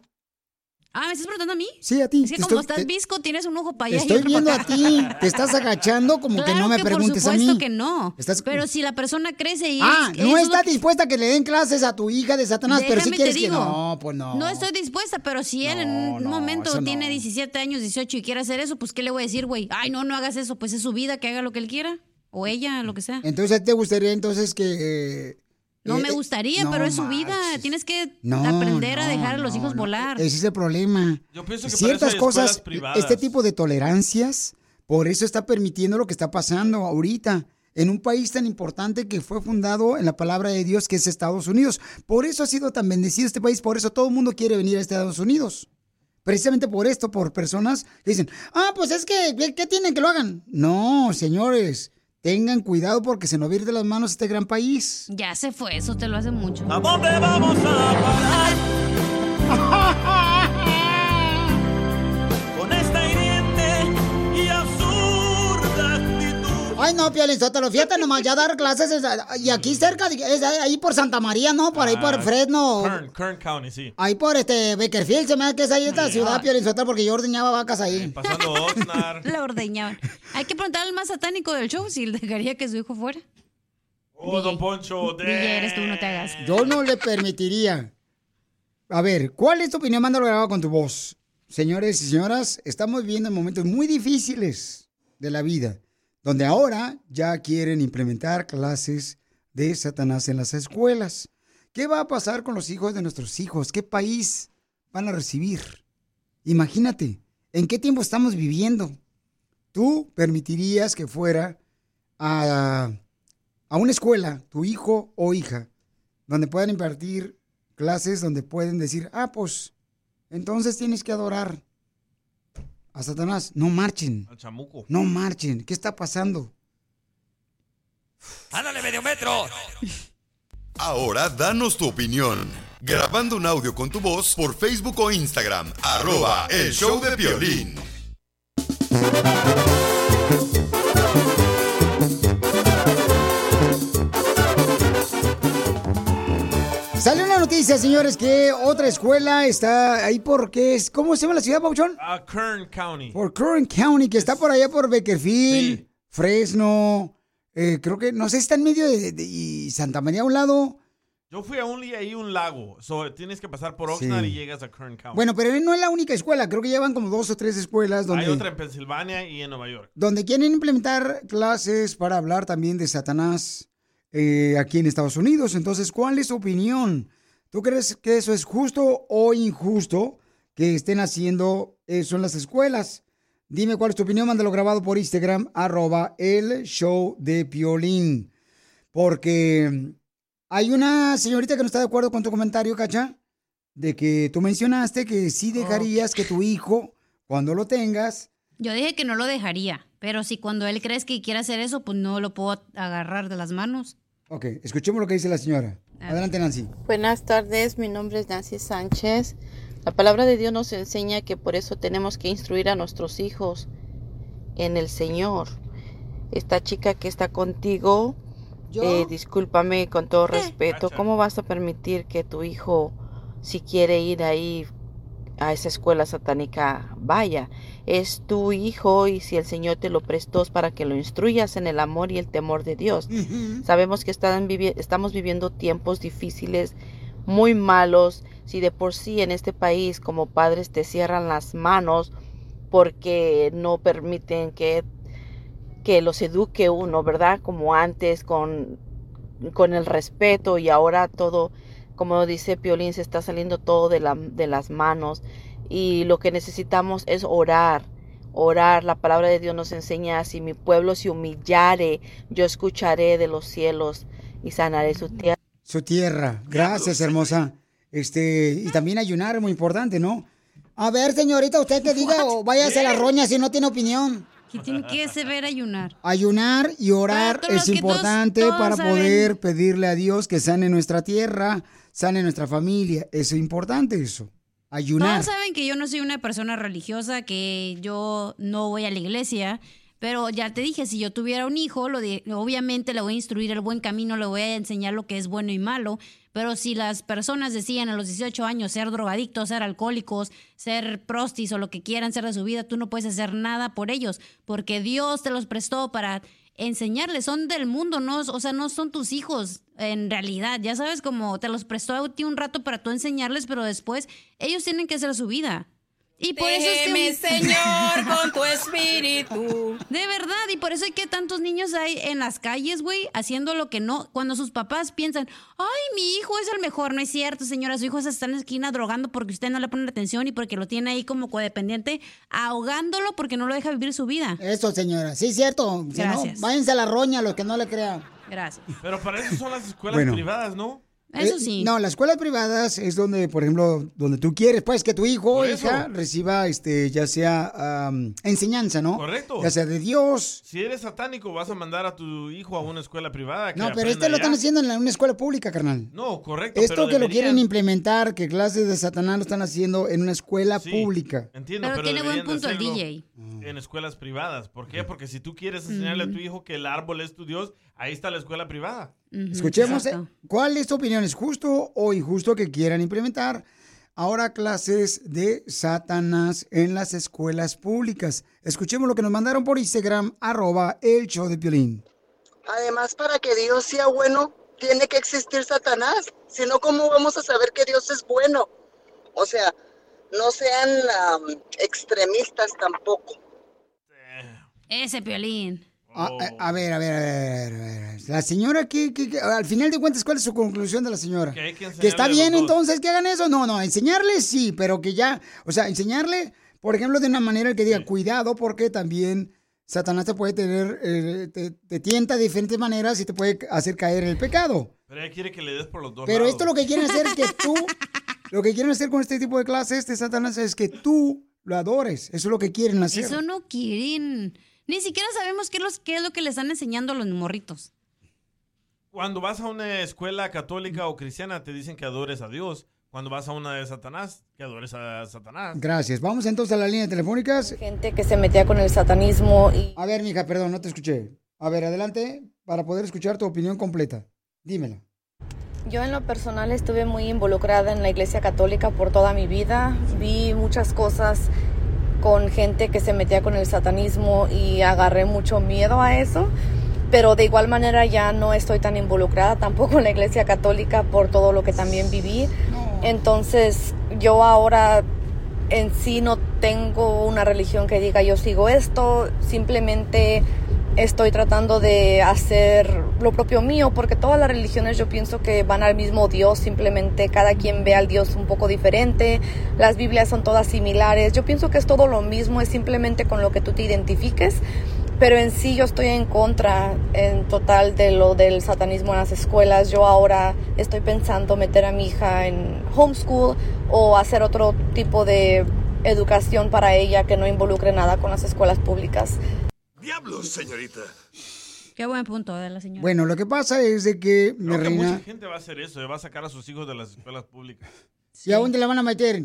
Ah, ¿me estás preguntando a mí? Sí, a ti. Es que Te como estoy- estás te- visco, tienes un ojo para Te allá y estoy viendo para a ti. Te estás agachando como que no me que preguntes a Por supuesto mí. que no. Estás- Pero si la persona crece y... Ah, es- no es está que- dispuesta a que le den clases a tu hija de Satanás, pero sí Déjame te quieres que no, pues no. No estoy dispuesta, pero si él en un momento tiene 17 años, 18 y quiere hacer eso, pues ¿qué le voy a decir, güey? Ay, no, no hagas eso, pues es su vida, que haga lo que él quiera. O ella, lo que sea. Entonces, ¿te gustaría entonces que... eh, No eh, me gustaría, no pero es su vida. Tienes que No, aprender a dejar a los no, hijos no. volar. Ese es el problema. Yo pienso que Ciertas cosas, privadas. este tipo de tolerancias, por eso está permitiendo lo que está pasando ahorita en un país tan importante que fue fundado en la palabra de Dios que es Estados Unidos. Por eso ha sido tan bendecido este país, por eso todo el mundo quiere venir a Estados Unidos. Precisamente por esto, por personas que dicen, ah, pues es que, ¿qué, qué tienen que lo hagan? No, señores, tengan cuidado porque se nos viene de las manos este gran país. Ya se fue, eso te lo hace mucho. ¿A dónde vamos a parar? (laughs) Ay, no, Piolizotelo, fíjate nomás, ya dar clases es- y aquí cerca, es ahí por Santa María, ¿no? Por ahí por Ah, Fresno. Kern, Kern County, sí. Ahí por este Bakerfield, se me da que es ahí esta ciudad, Piolizotelo, porque yo ordeñaba vacas ahí. Pasando Oxnard. (laughs) La ordeñaban. Hay que preguntar al más satánico del show si dejaría que su hijo fuera. Oh, don Poncho. DJ, eres tú, no te hagas. Yo no le permitiría. A ver, ¿cuál es tu opinión? Mándalo grabado con tu voz. Señores y señoras, estamos viviendo momentos muy difíciles de la vida, donde ahora ya quieren implementar clases de Satanás en las escuelas. ¿Qué va a pasar con los hijos de nuestros hijos? ¿Qué país van a recibir? Imagínate, ¿en qué tiempo estamos viviendo? ¿Tú permitirías que fuera a, a una escuela, tu hijo o hija, donde puedan impartir clases, donde pueden decir, ah, pues, entonces tienes que adorar a Satanás? No marchen, Al chamuco. no marchen. ¿Qué está pasando? ¡Ándale, medio metro! Ahora danos tu opinión. Grabando un audio con tu voz por Facebook o Instagram. Arroba el show de violín. Salió una noticia, señores, que otra escuela está ahí porque es, ¿cómo se llama la ciudad, Pauchón? A Kern County. Por Kern County, que está por allá por Bakerfield, Fresno, eh, creo que, no sé, está en medio de, de- y Santa María a un lado. Yo fui a un ahí un lago. So, tienes que pasar por Oxnard Sí. y llegas a Kern County. Bueno, pero no es la única escuela, creo que llevan como dos o tres escuelas donde... Hay otra en Pensilvania y en Nueva York. donde quieren implementar clases para hablar también de Satanás eh, aquí en Estados Unidos. Entonces, ¿cuál es tu opinión? ¿Tú crees que eso es justo o injusto que estén haciendo eso en las escuelas? Dime cuál es tu opinión, mándalo grabado por Instagram, arroba el show de Piolín. Porque hay una señorita que no está de acuerdo con tu comentario, Cacha, de que tú mencionaste que sí dejarías que tu hijo, cuando lo tengas, Yo dije que no lo dejaría, pero si cuando él crees que quiere hacer eso, pues no lo puedo agarrar de las manos. Ok, escuchemos lo que dice la señora. Adelante, Nancy. Buenas tardes, mi nombre es Nancy Sánchez. La palabra de Dios nos enseña que por eso tenemos que instruir a nuestros hijos en el Señor. Esta chica que está contigo, eh, discúlpame con todo respeto, ¿cómo vas a permitir que tu hijo, si quiere ir ahí a esa escuela satánica, vaya? Es tu hijo y si el Señor te lo prestó es para que lo instruyas en el amor y el temor de Dios. Sabemos que están vivi- estamos viviendo tiempos difíciles, muy malos. Si de por sí en este país como padres te cierran las manos porque no permiten que, que los eduque uno, ¿verdad? Como antes, con, con el respeto y ahora todo, como dice Piolín, se está saliendo todo de, la, de las manos. Y lo que necesitamos es orar orar. La palabra de Dios nos enseña, si mi pueblo se humillare, yo escucharé de los cielos y sanaré su tierra. Su tierra. Gracias, hermosa. Este, y también ayunar es muy importante, ¿no? A ver, señorita, usted que diga o váyase a la roña si no tiene opinión. Que tiene que saber ayunar. Ayunar y orar es que todos- importante todos para saben. poder pedirle a Dios que sane nuestra tierra, sane nuestra familia. Es importante eso. Ayunar. Todos saben que yo no soy una persona religiosa, que yo no voy a la iglesia, Pero ya te dije, si yo tuviera un hijo, lo obviamente le voy a instruir el buen camino, le voy a enseñar lo que es bueno y malo. Pero si las personas decían a los 18 años ser drogadictos, ser alcohólicos, ser prostis o lo que quieran ser de su vida, tú no puedes hacer nada por ellos, porque Dios te los prestó para enseñarles, son del mundo, no, o sea, no son tus hijos en realidad, ya sabes, como te los prestó a ti un rato para tú enseñarles, pero después ellos tienen que hacer su vida. Y por eso es que... Señor, con tu espíritu. (laughs) De verdad, y por eso hay que tantos niños hay en las calles, güey, haciendo lo que no, cuando sus papás piensan, ay, mi hijo es el mejor, no es cierto, señora, su hijo se está en la esquina drogando porque usted no le pone atención y porque lo tiene ahí como codependiente, ahogándolo porque no lo deja vivir su vida. Eso, señora, sí, es cierto. Si no, Gracias. váyanse a la roña, los que no le crean. Gracias. Pero para eso son las escuelas Bueno. privadas, ¿no? Eh, No, las escuelas privadas es donde, por ejemplo, donde tú quieres, pues, que tu hijo o eso. hija reciba, este, ya sea enseñanza, ¿no? Correcto. Ya sea de Dios. Si eres satánico, vas a mandar a tu hijo a una escuela privada. que No, pero este lo están haciendo en la- una escuela pública, carnal. No, correcto. Esto pero que lo quieren implementar, que clases de Satanás lo están haciendo en una escuela Sí, pública. Entiendo, Pero pero, tiene buen punto el DJ. En escuelas privadas. ¿Por qué? Porque si tú quieres enseñarle a tu hijo que el árbol es tu Dios, ahí está la escuela privada. Escuchemos, eh, ¿cuál es tu opinión? ¿Es justo o injusto que quieran implementar ahora clases de Satanás en las escuelas públicas? Escuchemos lo que nos mandaron por Instagram, arroba el show de Piolín. Además, para que Dios sea bueno, tiene que existir Satanás. Si no, ¿cómo vamos a saber que Dios es bueno? O sea, no sean extremistas tampoco. Ese piolín. A, a- a ver, a ver, a ver, a ver. La señora, que, al final de cuentas, ¿cuál es su conclusión de la señora? Que hay que Que está bien entonces que hagan eso. No, no, enseñarle sí, pero que ya, o sea, enseñarle, por ejemplo, de una manera que diga, cuidado, porque también Satanás te puede tener, eh, te, te tienta de diferentes maneras y te puede hacer caer en el pecado. Pero ella quiere que le des por los dos Pero lados. esto lo que quieren hacer es que tú, (laughs) lo que quieren hacer con este tipo de clases de Satanás es que tú lo adores. Eso es lo que quieren hacer. Eso no quieren. Ni siquiera sabemos qué es, los- qué es lo que le están enseñando a los morritos. Cuando vas a una escuela católica o cristiana, te dicen que adores a Dios. Cuando vas a una de Satanás, que adores a Satanás. Gracias. Vamos entonces a las líneas telefónicas. Gente que se metía con el satanismo y... A ver, mija, perdón, no te escuché. A ver, adelante para poder escuchar tu opinión completa. Dímela. Yo en lo personal estuve muy involucrada en la iglesia católica por toda mi vida. Vi muchas cosas con gente que se metía con el satanismo y agarré mucho miedo a eso. Pero de igual manera ya no estoy tan involucrada tampoco en la iglesia católica por todo lo que también viví. Entonces yo ahora en sí no tengo una religión que diga yo sigo esto, simplemente estoy tratando de hacer lo propio mío, porque todas las religiones yo pienso que van al mismo Dios, simplemente cada quien ve al Dios un poco diferente, las Biblias son todas similares, yo pienso que es todo lo mismo, es simplemente con lo que tú te identifiques, pero en sí yo estoy en contra en total de lo del satanismo en las escuelas, yo ahora estoy pensando meter a mi hija en homeschool o hacer otro tipo de educación para ella que no involucre nada con las escuelas públicas. Diablos, señorita. Qué buen punto de la señora. Bueno, lo que pasa es de que, mi Creo que reina, mucha gente va a hacer eso, va a sacar a sus hijos de las escuelas públicas. ¿y a dónde la van a meter?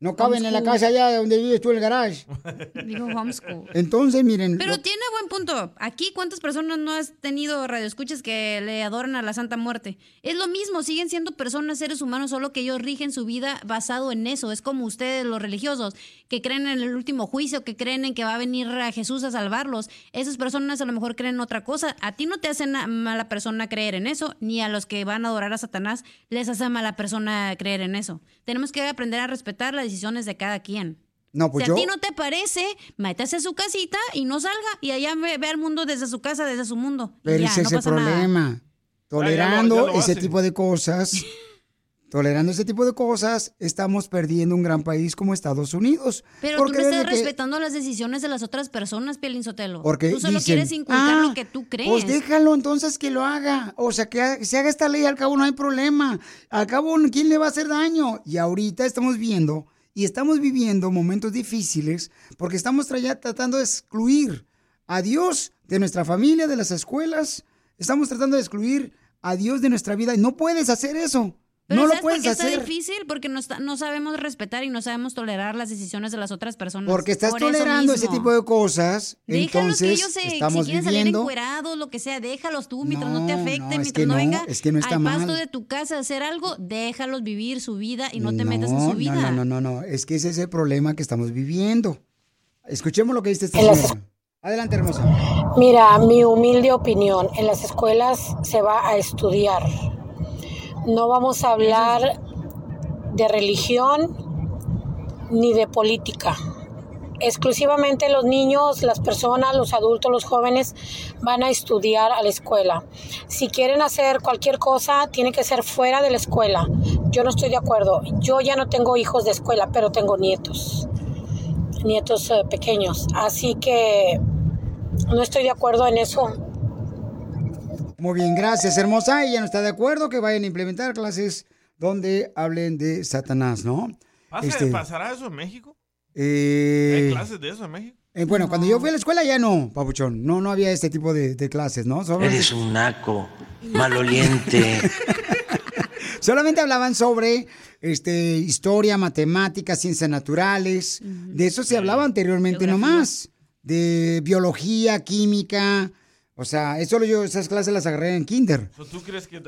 No caben en la casa allá donde vives tú, en el garage. (laughs) Digo homeschool. Entonces, miren, Pero lo- tiene buen punto. Aquí, ¿cuántas personas no has tenido radioescuchas que le adoran a la Santa Muerte? Es lo mismo, siguen siendo personas, seres humanos, solo que ellos rigen su vida basado en eso. Es como ustedes, los religiosos, que creen en el último juicio, que creen en que va a venir a Jesús a salvarlos. Esas personas a lo mejor creen en otra cosa. A ti no te hace mala persona creer en eso, ni a los que van a adorar a Satanás les hace mala persona creer en eso. Tenemos que aprender a respetar las decisiones de cada quien. No, pues si yo- a ti no te parece, métase a su casita y no salga. Y allá ve, ve al mundo desde su casa, desde su mundo. Pero ya, ese no es el nada. problema. Tolerando ya lo ese tipo de cosas, (laughs) tolerando ese tipo de cosas, estamos perdiendo un gran país como Estados Unidos. Pero Por tú no estás que- respetando las decisiones de las otras personas, Pielín Sotelo. Porque tú solo dicen, quieres inculcar "Ah, lo que tú crees. Pues déjalo entonces que lo haga. O sea, que se haga esta ley, al cabo no hay problema. Al cabo, ¿quién le va a hacer daño? Y ahorita estamos viendo y estamos viviendo momentos difíciles porque estamos tra- tratando de excluir a Dios de nuestra familia, de las escuelas. Estamos tratando de excluir a Dios de nuestra vida y no puedes hacer eso. Pero no lo ¿sabes por puedes qué está hacer. difícil? Porque no, está- no sabemos respetar y no sabemos tolerar las decisiones de las otras personas. Porque estás Por tolerando ese tipo de cosas. Déjalos que entonces, ellos se, estamos si quieren salir encuerados, lo que sea, déjalos tú mientras no, te No, afecte, no, es mientras que no, no, venga es que no está al pasto mal. de tu casa a hacer algo, déjalos vivir su vida y no te metas en su vida. No, no, no, no, no. Es que ese es el problema que estamos viviendo. Escuchemos lo que dice esta señora. Adelante, hermosa. Mira, mi humilde opinión, en las escuelas se va a estudiar. No vamos a hablar de religión ni de política. Exclusivamente los niños, las personas, los adultos, los jóvenes van a estudiar a la escuela. Si quieren hacer cualquier cosa, tiene que ser fuera de la escuela. Yo no estoy de acuerdo. Yo ya no tengo hijos de escuela, pero tengo nietos. Nietos eh, pequeños. Así que no estoy de acuerdo en eso. Muy bien, gracias, hermosa. Ella no está de acuerdo que vayan a implementar clases donde hablen de Satanás, ¿no? ¿Pasa- Este, ¿Pasará eso en México? eh, ¿Hay clases de eso en México? eh, bueno, cuando yo fui a la escuela ya no, papuchón. No, no había este tipo de, de clases, ¿no? Eres un naco, maloliente. (laughs) Solamente hablaban sobre este, historia, matemáticas, ciencias naturales. De eso se hablaba anteriormente nomás. De biología, química. O sea, eso lo yo, esas clases las agarré en kinder. ¿So ¿Tú crees que.? (laughs)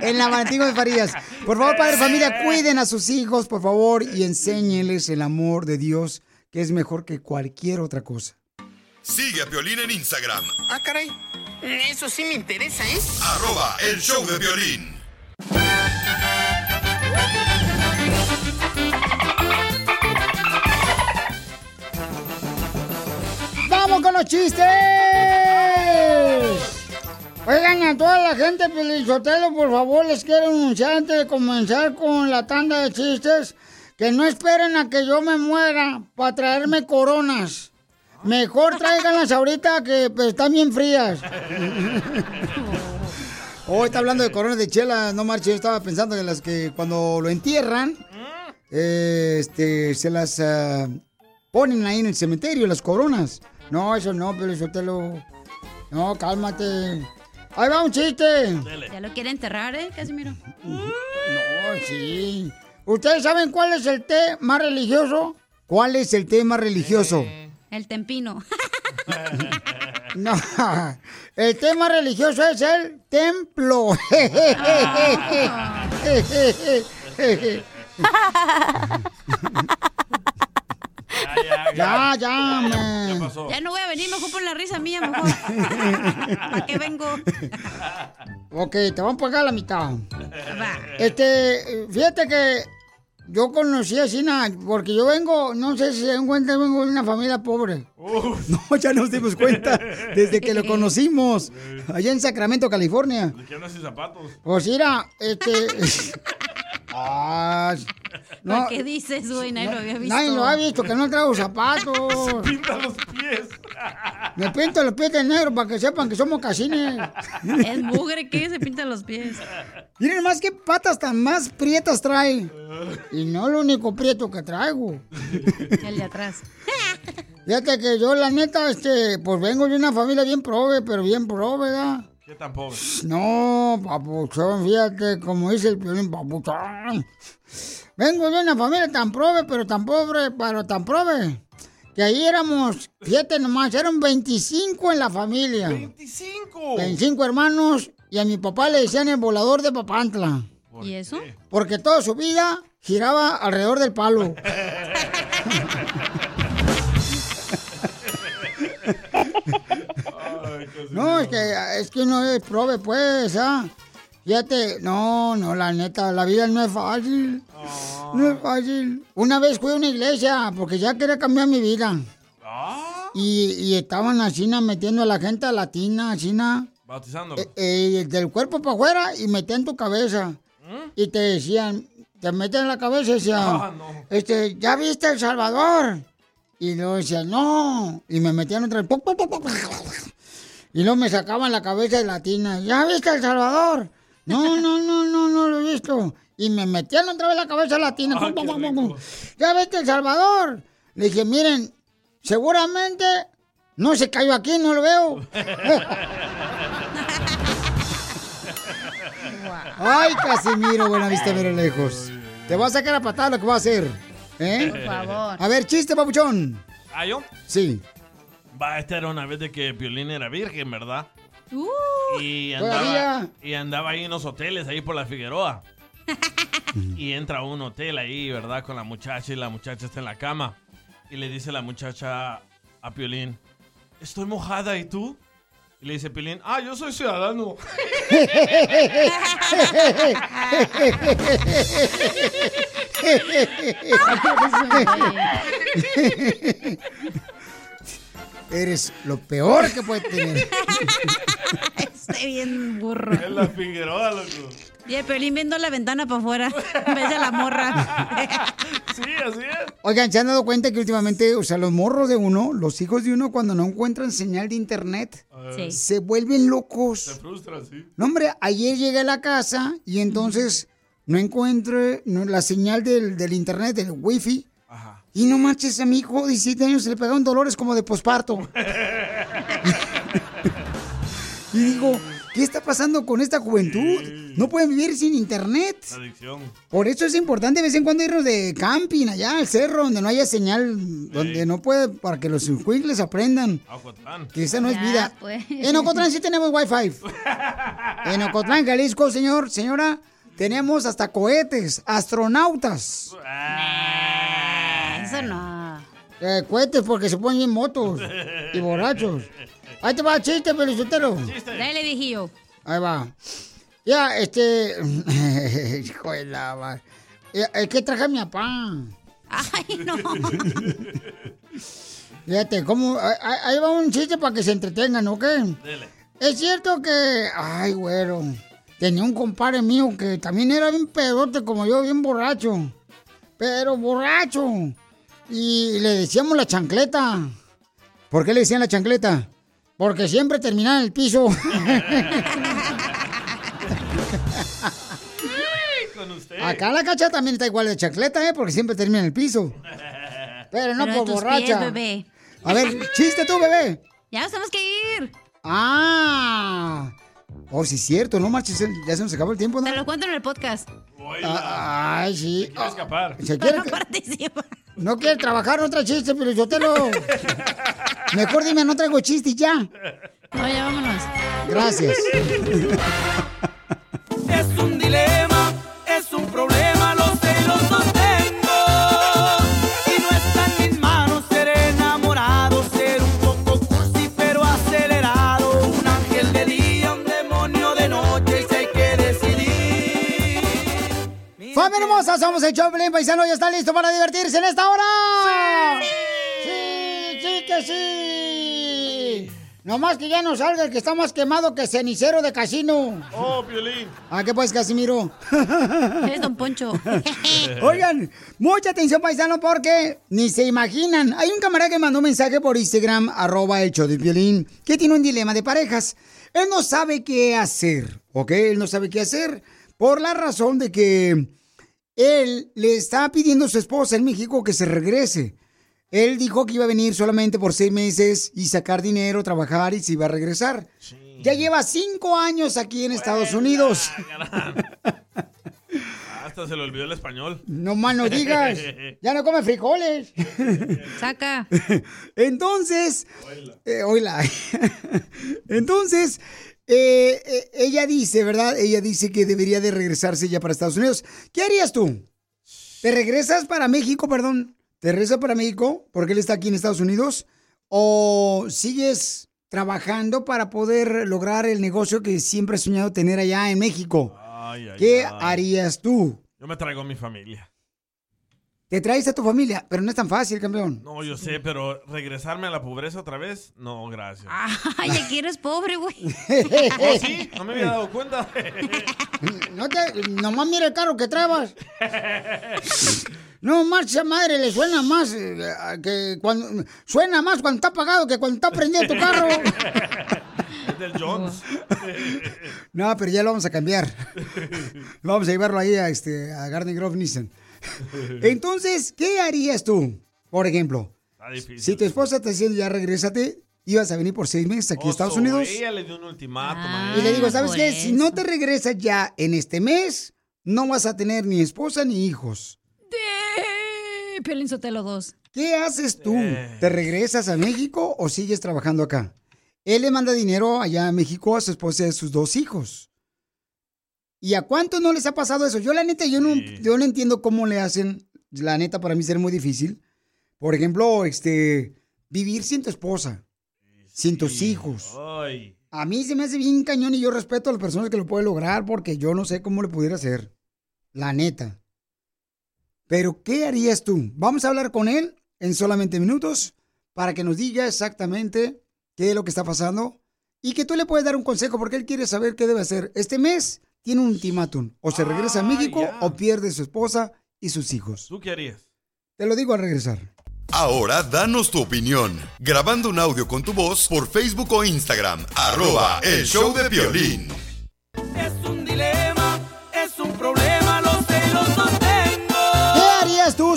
En la Valentín de Farías. Por favor, padre de familia, cuiden a sus hijos, por favor, y enséñenles el amor de Dios, que es mejor que cualquier otra cosa. Sigue a Piolín en Instagram, Ah, caray. Eso sí me interesa, ¿eh? arroba el show de violín. Chistes! Oigan, a toda la gente, Pelizotelo, por favor, les quiero anunciar antes de comenzar con la tanda de chistes que no esperen a que yo me muera para traerme coronas. Mejor tráiganlas ahorita que pues, están bien frías. Hoy (laughs) está hablando de coronas de chela, no marche. Yo estaba pensando en las que cuando lo entierran, eh, este, se las ah, ponen ahí en el cementerio, las coronas. No, eso no, Pelizotelo. No, cálmate. Ahí va un chiste. Ya lo quiere enterrar, ¿eh, Casimiro? No, sí. ¿Ustedes saben cuál es el té más religioso? ¿Cuál es el té más religioso? El tempino. (laughs) No, el té más religioso es el templo. (laughs) (laughs) Ya, ya, man. Ya no voy a venir, mejor por la risa mía, mejor. (laughs) ¿Para qué vengo? Ok, te van a pagar la mitad. Este, fíjate que yo conocí a Sina, porque yo vengo, no sé si se dan cuenta, vengo de una familia pobre. (laughs) No, ya nos dimos cuenta desde que lo (laughs) conocimos, allá en Sacramento, California. ¿De qué andas sin zapatos? Pues mira, este... Ah, no, ¿Para qué dices, güey? Nadie lo había visto. nadie lo ha visto, que no traigo (laughs) zapatos. Pinta los pies. Me pinto los pies de negro para que sepan que somos casines. Es mugre que se pintan los pies. Miren más qué patas tan más prietas trae. (laughs) Y no lo único prieto que traigo. El de atrás. (laughs) Fíjate que yo, la neta, este, pues vengo de una familia bien prove, pero bien prove, ¿verdad? ¿Qué tan pobre? No, papuchón, fíjate, como dice el piolín, papuchón. Vengo de una familia tan prove, pero tan pobre, pero tan prove. Que ahí éramos, fíjate nomás, eran 25 en la familia. ¡25! 25 hermanos, y a mi papá le decían el volador de Papantla. ¿Y eso? Porque toda su vida giraba alrededor del palo. (laughs) No, es que, es que no es prove, pues, ¿ah? Fíjate, no, no, la neta, la vida no es fácil. No es fácil. Una vez fui a una iglesia porque ya quería cambiar mi vida. Y, y estaban así metiendo a la gente latina, así na, Bautizándolo. eh, eh, del cuerpo para afuera y metían tu cabeza. Y te decían, te meten en la cabeza y decían, Ah, no. este, ¿ya viste El Salvador? Y luego decían, no. Y me metían otra vez. Y luego me sacaban la cabeza de latina. ¿Ya viste El Salvador? No, no, no, no, no lo he visto. Y me metían otra vez la cabeza latina. Ah, ¡Pum, pum, pum, pum! ¿Ya viste El Salvador? Le dije, miren, seguramente no se cayó aquí, no lo veo. (laughs) Ay, Casimiro, buena vista, mira lejos. Te voy a sacar a patada lo que va a hacer. ¿Eh? Por favor. A ver, chiste, papuchón. ¿Ah, yo? Sí. Va, esta era una vez de que Piolín era virgen, ¿verdad? Uh. Y andaba, y andaba ahí en los hoteles, ahí por la Figueroa. (laughs) y entra a un hotel ahí, ¿verdad? Con la muchacha y la muchacha está en la cama. Y le dice la muchacha a Piolín, estoy mojada, ¿y tú? Y le dice Piolín, ah, yo soy ciudadano. (laughs) (laughs) Eres lo peor que puede tener. (laughs) Estoy bien burro. En la Figueroa, loco. Y el Piolín viendo la ventana para afuera en vez de la morra. (laughs) Sí, así es. Oigan, ¿se han dado cuenta que últimamente, o sea, los morros de uno, los hijos de uno, cuando no encuentran señal de internet, Sí. se vuelven locos. Se frustra, sí. No, hombre, ayer llegué a la casa y entonces no encuentro la señal del, del internet, del wifi. Y no manches, a mi hijo de 17 años se le pegaron dolores como de posparto. (laughs) y digo, ¿qué está pasando con esta juventud? No pueden vivir sin internet. Adicción. Por eso es importante de vez en cuando irnos de camping allá al cerro, donde no haya señal, donde no puede, para que los les aprendan. Aguatlán. Que esa no es vida. pues. En Ocotlán sí tenemos wifi. (laughs) En Ocotlán, Jalisco, señor, señora, tenemos hasta cohetes, astronautas. Eso no. Eh, cohetes porque se ponen en motos y borrachos. Ahí te va el chiste, felicitero. Dale, viejillo. Ahí va. Ya, este. (laughs) Hijo de la. Es que traje a mi papá. Ay, no. (laughs) Fíjate, ¿cómo? Ahí va un chiste para que se entretengan, ¿ok? Dele. Es cierto que. Ay, güero. Tenía un compadre mío que también era bien pedote como yo, bien borracho. Pero borracho. Y le decíamos la chancleta. ¿Por qué le decían la chancleta? Porque siempre terminaba en el piso. (laughs) Con usted. Acá la cacha también está igual de chancleta, ¿eh? Porque siempre termina en el piso. Pero no Pero por tus borracha. pies, bebé. A ver, chiste tú, bebé. Ya nos tenemos que ir. Ah. Oh, sí, es cierto, no marches, ya se nos acabó el tiempo, ¿no? Te lo cuento en el podcast. Ah, ay, sí. Quiero escapar. Se quiere Pero participa. No quiere trabajar en otra chiste, pero yo te lo. Mejor dime, no traigo chiste y ya. No, ya vámonos. Gracias. ¡Familia hermosa! Somos el Choplin Paisano. ¿Ya está listo para divertirse en esta hora? ¡Sí! ¡Sí, que sí! Nomás que ya no salga el que está más quemado que cenicero de casino. Oh, Piolín. ¿A qué pues, Casimiro? (laughs) Es Don Poncho. (laughs) Oigan, mucha atención, paisano, porque ni se imaginan. Hay un camarada que mandó un mensaje por Instagram, arroba el show del violín, que tiene un dilema de parejas. Él no sabe qué hacer, ¿ok? Él no sabe qué hacer por la razón de que él le está pidiendo a su esposa en México que se regrese. Él dijo que iba a venir solamente por seis meses y sacar dinero, trabajar y se iba a regresar. Ya lleva cinco años aquí en Estados Unidos. (laughs) Hasta se le olvidó el español. No más no digas. (laughs) Ya no come frijoles. Saca. (laughs) Entonces, eh, oíla. Entonces, eh, eh, ella dice, ¿verdad? Ella dice que debería de regresarse ya para Estados Unidos. ¿Qué harías tú? ¿Te regresas para México, perdón? ¿Te regresas para México porque él está aquí en Estados Unidos? ¿O sigues trabajando para poder lograr el negocio que siempre has soñado tener allá en México? Ay, ay, ¿Qué ay. harías tú? Yo me traigo a mi familia. Te traes a tu familia, pero no es tan fácil, campeón. No, yo sé, pero regresarme a la pobreza otra vez, no, gracias. Ay, aquí eres pobre, güey. (laughs) ¿Oh, sí? No me había dado cuenta. (laughs) No te, nomás mira el carro que traebas. No, marcha madre, le suena más eh, que cuando suena más cuando está apagado que cuando está prendido tu carro. Es del Jones. No, pero ya lo vamos a cambiar. Vamos a llevarlo ahí a este a Garden Grove Nissan. (laughs) Entonces, ¿qué harías tú? Por ejemplo, difícil. si tu esposa te dice ya regrésate, ibas a venir por seis meses aquí a Estados Unidos. Ella le dio un ultimátum. Ah, Y le digo. ¿sabes qué? Si no te regresas ya en este mes, no vas a tener ni esposa ni hijos. Eh, Piolín Sotelo 2. ¿Qué haces tú? ¿Te regresas a México o sigues trabajando acá? Él le manda dinero allá a México a su esposa y a sus dos hijos. ¿Y a cuántos no les ha pasado eso? Yo la neta, yo no, yo no entiendo cómo le hacen. La neta, para mí será muy difícil. Por ejemplo, este, vivir sin tu esposa, sin tus hijos. Ay. A mí se me hace bien cañón y yo respeto a las personas que lo pueden lograr porque yo no sé cómo le pudiera hacer. La neta. Pero, ¿qué harías tú? Vamos a hablar con él en solamente minutos para que nos diga exactamente qué es lo que está pasando y que tú le puedes dar un consejo porque él quiere saber qué debe hacer. Este mes tiene un ultimátum. O se regresa a México o pierde su esposa y sus hijos. ¿Tú qué harías? Te lo digo al regresar. Ahora danos tu opinión, grabando un audio con tu voz por Facebook o Instagram, arroba el show de violín.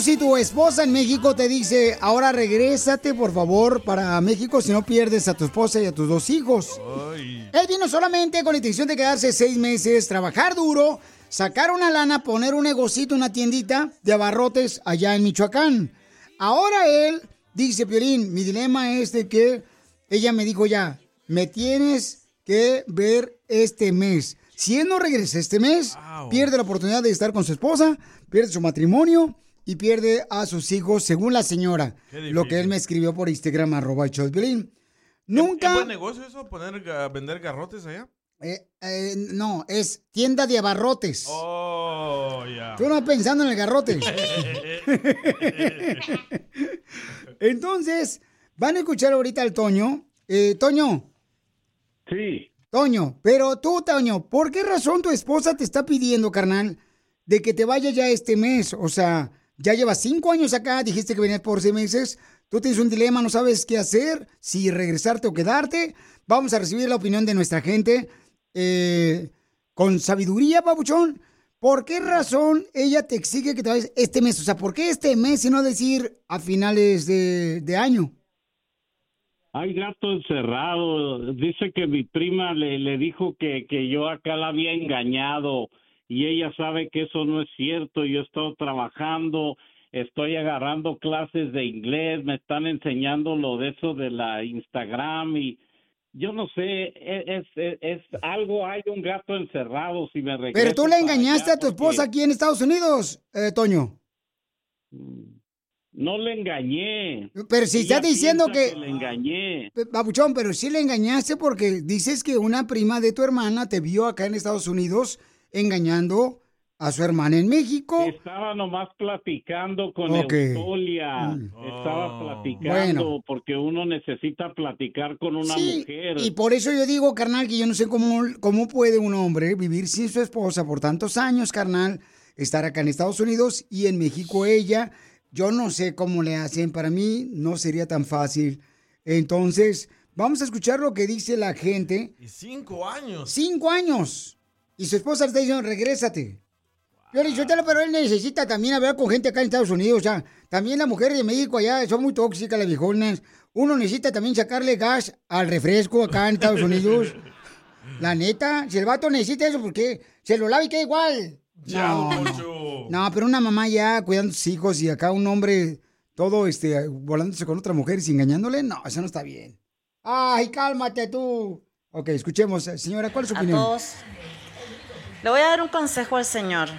Si tu esposa en México te dice, ahora regrésate por favor para México si no pierdes a tu esposa y a tus dos hijos? Él vino solamente con la intención de quedarse seis meses, trabajar duro, sacar una lana, poner un negocito, una tiendita de abarrotes allá en Michoacán. Ahora él dice, Piolín, mi dilema es de que ella me dijo ya, me tienes que ver este mes. Si él no regresa este mes, pierde la oportunidad de estar con su esposa, pierde su matrimonio y pierde a sus hijos, según la señora. Lo que él me escribió por Instagram, arroba el show de Piolín. ¿Es Nunca... buen negocio eso? ¿Poner, ¿Vender garrotes allá? Eh, eh, no, es tienda de abarrotes. Oh, ya. Tú no pensando en el garrote. (laughs) (laughs) Entonces, van a escuchar ahorita al Toño. Eh, Toño. Sí. Toño, pero tú, Toño, ¿por qué razón tu esposa te está pidiendo, carnal, de que te vayas ya este mes? O sea, ya llevas cinco años acá, dijiste que venías por seis meses. Tú tienes un dilema, no sabes qué hacer, si regresarte o quedarte. Vamos a recibir la opinión de nuestra gente eh, con sabiduría, papuchón. ¿Por qué razón ella te exige que te vayas este mes? O sea, ¿por qué este mes y no decir a finales de, año? Hay gato encerrado. Dice que mi prima le, le dijo que, que yo acá la había engañado y ella sabe que eso no es cierto. Yo he estado trabajando, estoy agarrando clases de inglés, me están enseñando lo de eso de la Instagram y yo no sé, e, es, es, es algo, hay un gato encerrado si me. Pero tú le engañaste a tu porque esposa aquí en Estados Unidos, eh, Toño. No le engañé. Pero si Ella estás diciendo piensa que- le engañé. Babuchón, pero sí le engañaste porque dices que una prima de tu hermana te vio acá en Estados Unidos engañando a su hermana en México. Estaba nomás platicando con Ok. Eustolia. Mm. Estaba platicando Bueno. porque uno necesita platicar con una Sí, mujer. y por eso yo digo, carnal, que yo no sé cómo, cómo puede un hombre vivir sin su esposa por tantos años, carnal, estar acá en Estados Unidos y en México ella. Yo no sé cómo le hacen, para mí no sería tan fácil. Entonces, vamos a escuchar lo que dice la gente. Y cinco años. Cinco años. Y su esposa le está diciendo, regrésate. Yo le digo, pero él necesita también hablar con gente acá en Estados Unidos. O sea, también las mujeres de México allá son muy tóxicas, las viejonas. Uno necesita también sacarle gas al refresco acá en Estados Unidos. La neta, si el vato necesita eso, porque se lo lava y queda igual. Ya, No, no, pero una mamá ya cuidando a sus hijos y acá un hombre todo este volándose con otra mujer y engañándole, no, eso no está bien. Ay, cálmate tú. Ok, escuchemos, señora, ¿cuál es su a opinión? todos. Le voy a dar un consejo al Señor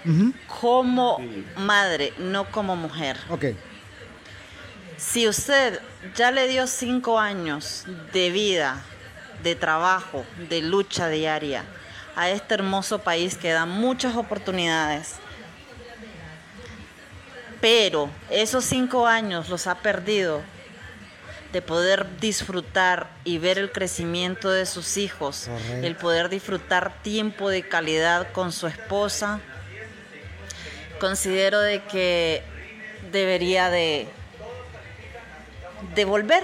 como madre, no como mujer. Ok. Si usted ya le dio cinco años de vida, de trabajo, de lucha diaria a este hermoso país que da muchas oportunidades, pero esos cinco años los ha perdido de poder disfrutar y ver el crecimiento de sus hijos, Correcto. el poder disfrutar tiempo de calidad con su esposa, considero de que debería de, de volver.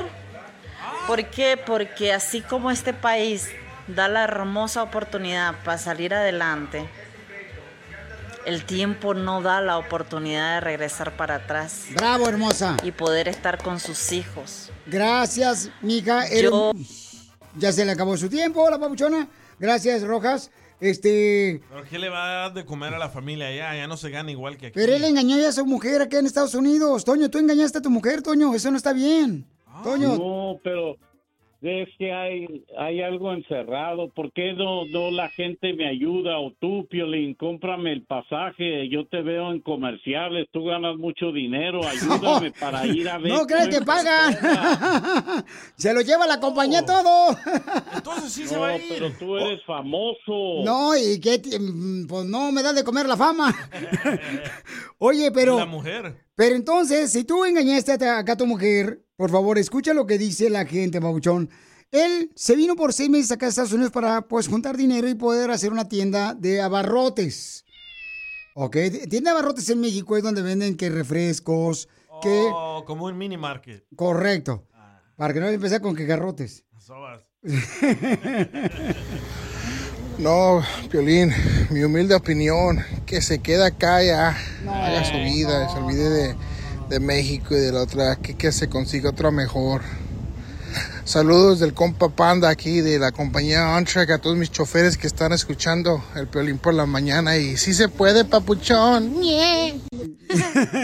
¿Por qué? Porque así como este país da la hermosa oportunidad para salir adelante, El tiempo no da la oportunidad de regresar para atrás. Bravo, hermosa. Y poder estar con sus hijos. Gracias, mija. Yo- Ya se le acabó su tiempo, la papuchona. Gracias, Rojas. Este. ¿Pero qué le va a dar de comer a la familia allá? Ya no se gana igual que aquí. Pero él engañó ya a su mujer acá en Estados Unidos. Toño, tú engañaste a tu mujer, Toño. Eso no está bien. Toño. No, pero es que hay, hay algo encerrado. ¿Por qué no, no la gente me ayuda? O tú, Piolín, cómprame el pasaje. Yo te veo en comerciales. Tú ganas mucho dinero. (laughs) Ayúdame para ir a (laughs) ver. No crees que pagan. (laughs) se lo lleva la compañía todo. Entonces sí No, pero tú eres famoso. No, y que pues no me da de comer la fama. Oye, pero. La mujer. Pero entonces, si tú engañaste a a tu mujer, por favor, escucha lo que dice la gente, Babuchón. Él se vino por seis meses acá a Estados Unidos para, pues, juntar dinero y poder hacer una tienda de abarrotes. Ok, tienda de abarrotes en México es donde venden que refrescos, que... Oh, como un mini market. Correcto. Para que no empezar con que garrotes. Sobas. (laughs) No, Piolín, mi humilde opinión, que se queda acá ya, haga su vida, se olvide de, de México y de la otra, que, que se consiga otra mejor. Saludos del compa Panda aquí de la compañía OnTrack a todos mis choferes que están escuchando el Piolín por la mañana y si se puede, papuchón. (laughs)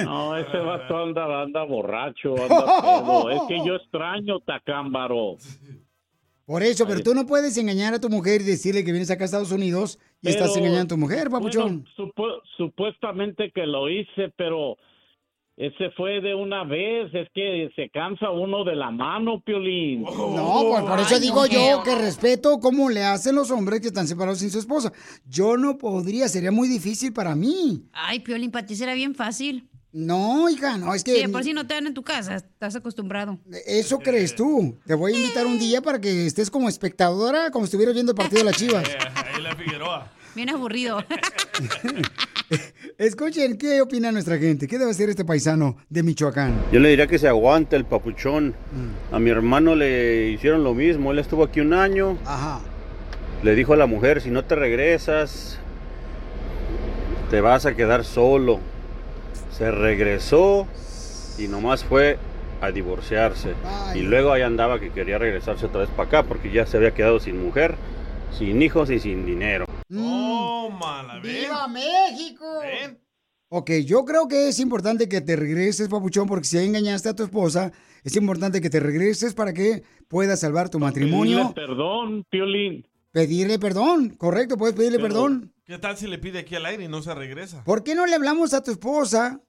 No, ese vato anda, anda borracho, anda (laughs) pedo. Es que yo extraño Tacámbaro. Por eso, pero tú no puedes engañar a tu mujer y decirle que vienes acá a Estados Unidos y estás engañando a tu mujer, papuchón. bueno, supu- supuestamente que lo hice, pero ese fue de una vez. Es que se cansa uno de la mano, Piolín. No, pues por eso digo yo que respeto cómo le hacen los hombres que están separados sin su esposa. Yo no podría, sería muy difícil para mí. Ay, Piolín, para ti será bien fácil. No, hija, no, es que... Sí, por si no te dan en tu casa, estás acostumbrado. Eso crees tú. Te voy a invitar un día para que estés como espectadora, como si estuvieras viendo el partido de las (laughs) chivas. Eh, ahí la Figueroa. Bien aburrido. (laughs) Escuchen, ¿qué opina nuestra gente? ¿Qué debe hacer este paisano de Michoacán? Yo le diría que se aguante el papuchón. Mm. A mi hermano le hicieron lo mismo. Él estuvo aquí un año. Ajá. Le dijo a la mujer, si no te regresas, te vas a quedar solo. Se regresó y nomás fue a divorciarse. Y luego ahí andaba que quería regresarse otra vez para acá porque ya se había quedado sin mujer, sin hijos y sin dinero. Tómala, ven. ¡Viva México! Ok, yo creo que es importante que te regreses, papuchón, porque si engañaste a tu esposa, es importante que te regreses para que puedas salvar tu matrimonio. Pedirle perdón, Piolín. Pedirle perdón, correcto, puedes pedirle Pero, perdón. ¿Qué tal si le pide aquí al aire y no se regresa? ¿Por qué no le hablamos a tu esposa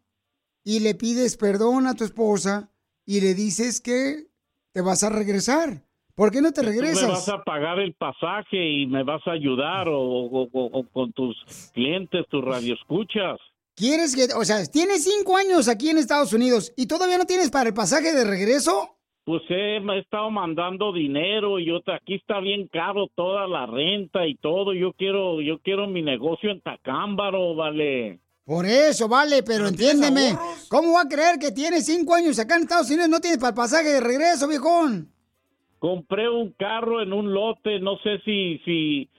y le pides perdón a tu esposa y le dices que te vas a regresar? ¿Por qué no te Tú me vas regresas? a pagar el pasaje y me vas a ayudar o, o- o- o con tus clientes, tus radioescuchas. ¿Quieres que, o sea, tienes cinco años aquí en Estados Unidos y todavía no tienes para el pasaje de regreso? Pues he, me he estado mandando dinero y yo, aquí está bien caro toda la renta y todo. Yo quiero, yo quiero mi negocio en Tacámbaro, vale. Por eso, vale, pero entiéndeme, ¿cómo va a creer que tienes cinco años acá en Estados Unidos y no tienes para el pasaje de regreso, viejón? Compré un carro en un lote, no sé si, si,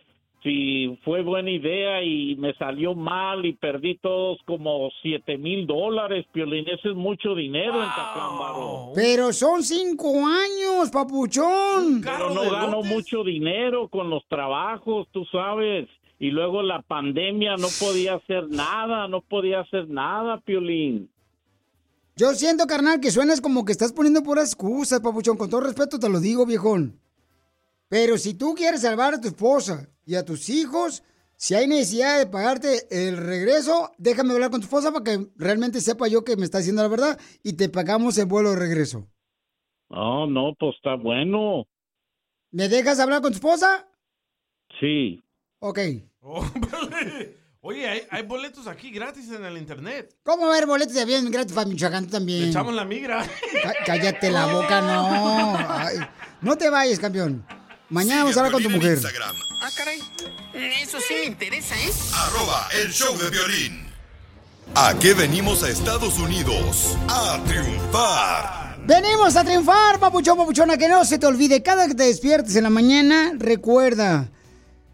si fue buena idea y me salió mal y perdí todos como siete mil dólares, Piolín. Ese es mucho dinero en Tacámbaro. Pero son cinco años, papuchón. Pero no gano mucho dinero con los trabajos, tú sabes. Y luego la pandemia no podía hacer nada, no podía hacer nada, Piolín. Yo siento, carnal, que suenas como que estás poniendo puras excusas, papuchón. Con todo respeto te lo digo, viejón. Pero si tú quieres salvar a tu esposa y a tus hijos, si hay necesidad de pagarte el regreso, déjame hablar con tu esposa para que realmente sepa yo que me está diciendo la verdad y te pagamos el vuelo de regreso. No, no, pues está bueno. ¿Me dejas hablar con tu esposa? Sí. Ok. (laughs) Oh, vale. Oye, hay, hay boletos aquí gratis en el internet. ¿Cómo va a haber boletos de avión gratis para Michoacán también? Le echamos la migra. Cá- Cállate la boca, no. Ay, no te vayas, campeón. Mañana vamos a hablar con tu mujer. Ah, caray. Eso sí me interesa, ¿eh? Arroba el show de violín. ¿A qué venimos a Estados Unidos? A triunfar. Venimos a triunfar, papuchón, papuchona, que no se te olvide. Cada que te despiertes en la mañana, recuerda,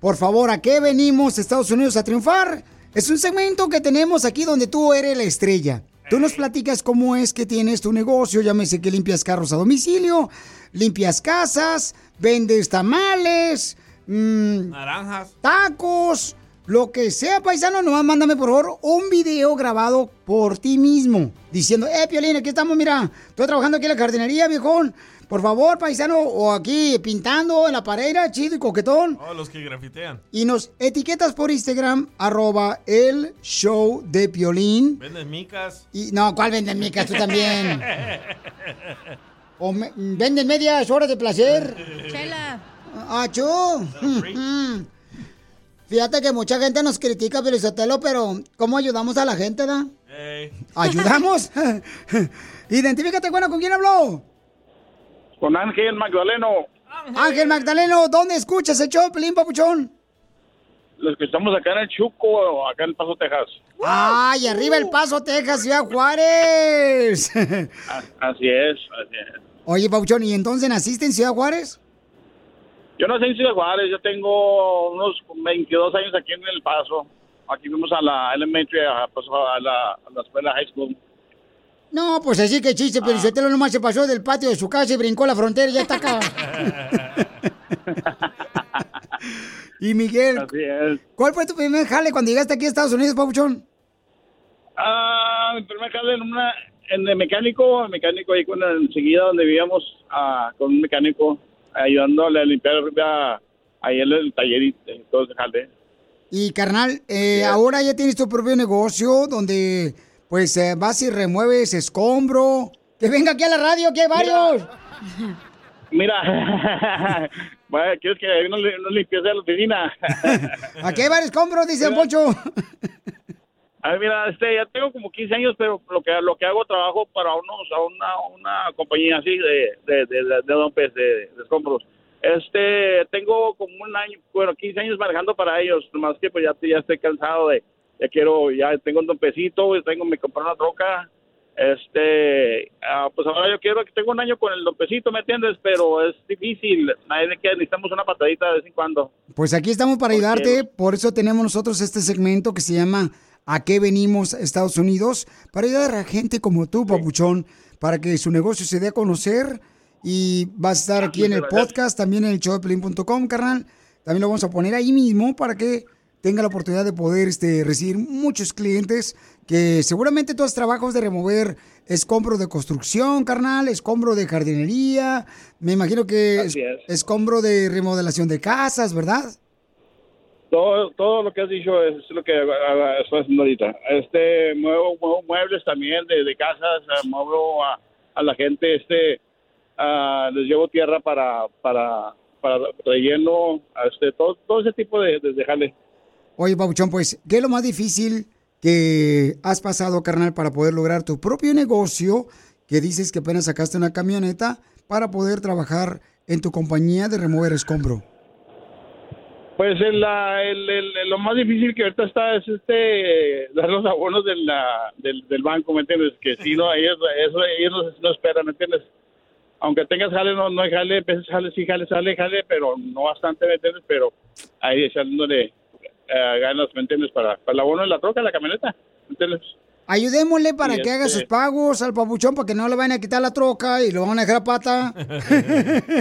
por favor, ¿a qué venimos Estados Unidos a triunfar? Es un segmento que tenemos aquí donde tú eres la estrella. Tú nos platicas cómo es que tienes tu negocio, llámese que limpias carros a domicilio, limpias casas, vendes tamales, mm, Naranjas. tacos, lo que sea, paisano, nomás mándame por favor un video grabado por ti mismo, diciendo, eh, Piolín, aquí estamos, mira, estoy trabajando aquí en la jardinería, viejón. Por favor, paisano, o aquí pintando en la pared, chido y coquetón. Oh, los que grafitean. Y nos etiquetas por Instagram, arroba el show de Piolín. Venden micas. Y, no, ¿cuál venden micas? Tú también. (laughs) O me- venden medias horas de placer. Chela. Ah, chu. Fíjate que mucha gente nos critica, Pelizotelo, pero ¿cómo ayudamos a la gente, da? ¿Ayudamos? (laughs) (laughs) Identifícate, bueno, ¿con quién habló? Con Ángel Magdaleno. Ángel Magdaleno, ¿dónde escuchas el show, Pelín Papuchón? Los que estamos acá en el Chuco, acá en El Paso, Texas. ¡Ay, arriba el Paso, Texas, Ciudad Juárez! A- (laughs) Así es, así es. Oye, Papuchón, ¿y entonces naciste en Ciudad Juárez? Yo nací en Ciudad Juárez, yo tengo unos 22 años aquí en El Paso. Aquí fuimos a la elementary, a, pues, a, la, a la escuela high school. No, pues así que chiste, pero Sotelo nomás se pasó del patio de su casa y brincó la frontera y ya está acá. (laughs) y Miguel, Así es. ¿cuál fue tu primer jale cuando llegaste aquí a Estados Unidos, Papuchón? Ah, mi primer jale en una en el mecánico, el mecánico ahí con enseguida donde vivíamos ah, con un mecánico ayudándole a limpiar arriba ahí en el taller y eh, todo ese jale. Y carnal, eh, ahora ya tienes tu propio negocio donde pues eh, vas y remueves escombro. Que venga aquí a la radio, que hay varios. Mira, (laughs) bueno, ¿quieres que no, no limpieza la oficina? (laughs) Aquí hay varios escombros, dice Mira. Poncho. A ver, mira, este, ya tengo como 15 años, pero lo que lo que hago trabajo para unos a una, una compañía así de de de, de, de dompes, de, de escombros. Este, tengo como un año, bueno, 15 años manejando para ellos, nomás que pues ya, ya estoy cansado de, ya quiero, ya tengo un dompecito, tengo, me compré una troca, este, ah, pues ahora yo quiero que tengo un año con el dompecito, ¿me entiendes? Pero es difícil, nadie que necesitamos una patadita de vez en cuando. Pues aquí estamos para ayudarte, por eso tenemos nosotros este segmento que se llama ¿A qué venimos Estados Unidos? Para ayudar a gente como tú, Papuchón, para que su negocio se dé a conocer y vas a estar aquí en el muchas gracias. podcast, también en el showdepelín.com, carnal. También lo vamos a poner ahí mismo para que tenga la oportunidad de poder este, recibir muchos clientes que seguramente tú trabajos de remover escombro de construcción, carnal, escombro de jardinería, me imagino que es- escombro de remodelación de casas, ¿verdad? Todo, todo lo que has dicho es lo que estoy haciendo ahorita. Este, muevo, muevo muebles también de, de casas, ah, muevo a, a la gente, este, ah, les llevo tierra para, para, para relleno, este, todo, todo ese tipo de, de, de jale. Oye, Pabuchón, pues, ¿qué es lo más difícil que has pasado, carnal, para poder lograr tu propio negocio? Que dices que apenas sacaste una camioneta para poder trabajar en tu compañía de remover escombro. Pues el, el- el- lo más difícil que ahorita está es este dar los abonos del, banco, ¿me entiendes? Que si no, ellos, eso, ellos no esperan, ¿me entiendes? Aunque tengas jale, no, no hay jale, a veces jale, sí, jale, sale, jale, pero no bastante, ¿me entiendes? Pero ahí echándole eh, ganas, ¿me entiendes? Para, para el abono de la troca, la camioneta, ¿me entiendes? Ayudémosle para que haga este- sus pagos al papuchón para que no le vayan a quitar la troca y lo van a dejar a pata. (laughs)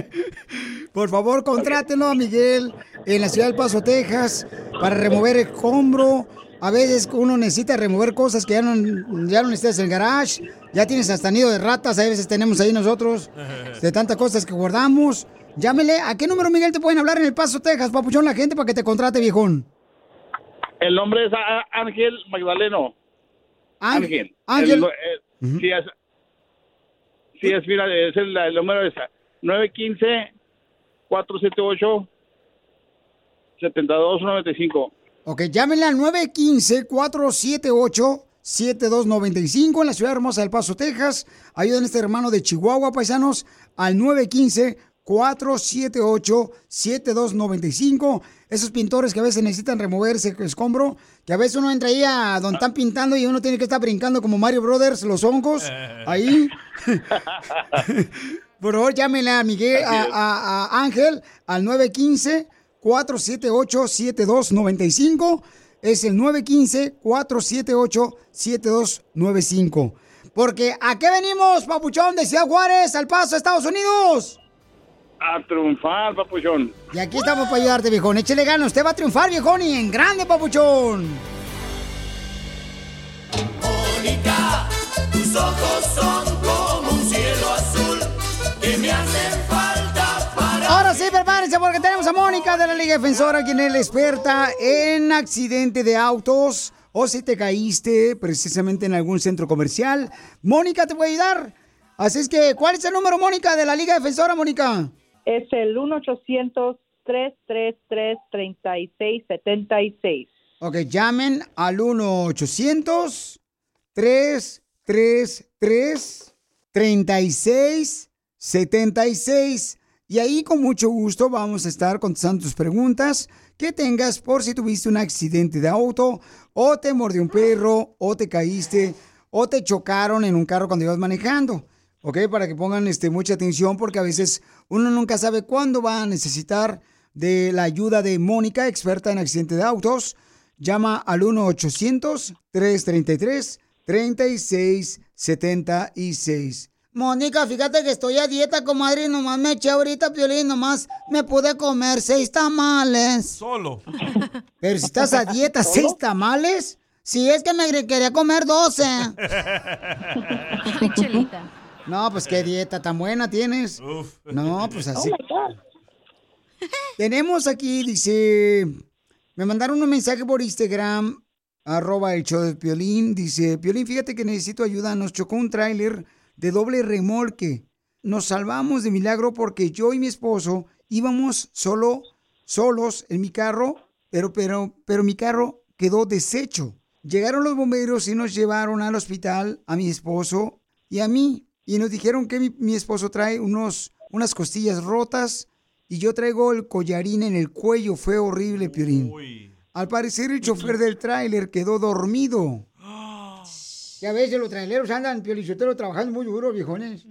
Por favor, contrátenlo a Miguel en la ciudad del Paso, Texas, para remover escombro. A veces uno necesita remover cosas que ya no, ya no necesitas en el garage. Ya tienes hasta nido de ratas, a veces tenemos ahí nosotros, de tantas cosas que guardamos. Llámele, ¿a qué número, Miguel, te pueden hablar en el Paso, Texas, papuchón, la gente para que te contrate, viejón? El nombre es Ángel Magdaleno. Ángel. Ángel. Eh, sí, es, sí, es, mira, es el, el número es 915-478-7295. Ok, llámenle al 915-478-7295 en la ciudad hermosa del Paso, Texas. Ayuden a este hermano de Chihuahua, paisanos, al 915-478-7295. Esos pintores que a veces necesitan removerse escombro, que a veces uno entra ahí a donde están pintando y uno tiene que estar brincando como Mario Brothers, los hongos, ahí. (laughs) Por favor, llámenle a Miguel, a, a- a Ángel, al 915-478-7295. es el 915-478-7295. Porque ¿a qué venimos, papuchón, de Ciudad Juárez, al paso, Estados Unidos? A triunfar, papuchón. Y aquí estamos para ayudarte, viejón. Échele ganas, usted va a triunfar, viejón, y en grande, papuchón. Mónica, tus ojos son como un cielo azul que me hacen falta para. Ahora sí, prepárense porque tenemos a Mónica de la Liga Defensora, quien es la experta en accidente de autos o si te caíste precisamente en algún centro comercial. Mónica te puede ayudar. Así es que, ¿cuál es el número, Mónica, de la Liga Defensora, Mónica? Es el 1-800-333-3676. Ok, llamen al 1-800-333-3676. Y ahí con mucho gusto vamos a estar contestando tus preguntas que tengas por si tuviste un accidente de auto, o te mordió un perro, o te caíste, o te chocaron en un carro cuando ibas manejando. ¿Ok? Para que pongan este, mucha atención porque a veces uno nunca sabe cuándo va a necesitar de la ayuda de Mónica, experta en accidente de autos. Llama al 1-800-333-3676. Mónica, fíjate que estoy a dieta, comadre, y nomás me eché ahorita, Piolín, nomás me pude comer seis tamales. Solo. (laughs) Pero si estás a dieta, ¿seis tamales? Si es que me quería comer doce. (laughs) No, pues qué dieta tan buena tienes. No, pues así. (laughs) Tenemos aquí, dice, me mandaron un mensaje por Instagram, arroba el show de Piolín. Dice, Piolín, fíjate que necesito ayuda. Nos chocó un tráiler de doble remolque. Nos salvamos de milagro porque yo y mi esposo íbamos solo, solos en mi carro, pero, pero, pero mi carro quedó deshecho. Llegaron los bomberos y nos llevaron al hospital a mi esposo y a mí. Y nos dijeron que mi, mi esposo trae unos, unas costillas rotas y yo traigo el collarín en el cuello. Fue horrible, Piorín. Al parecer el chofer del tráiler quedó dormido. (gasps) Ya ves, los traileros andan, piolichotero, trabajando muy duro, viejones.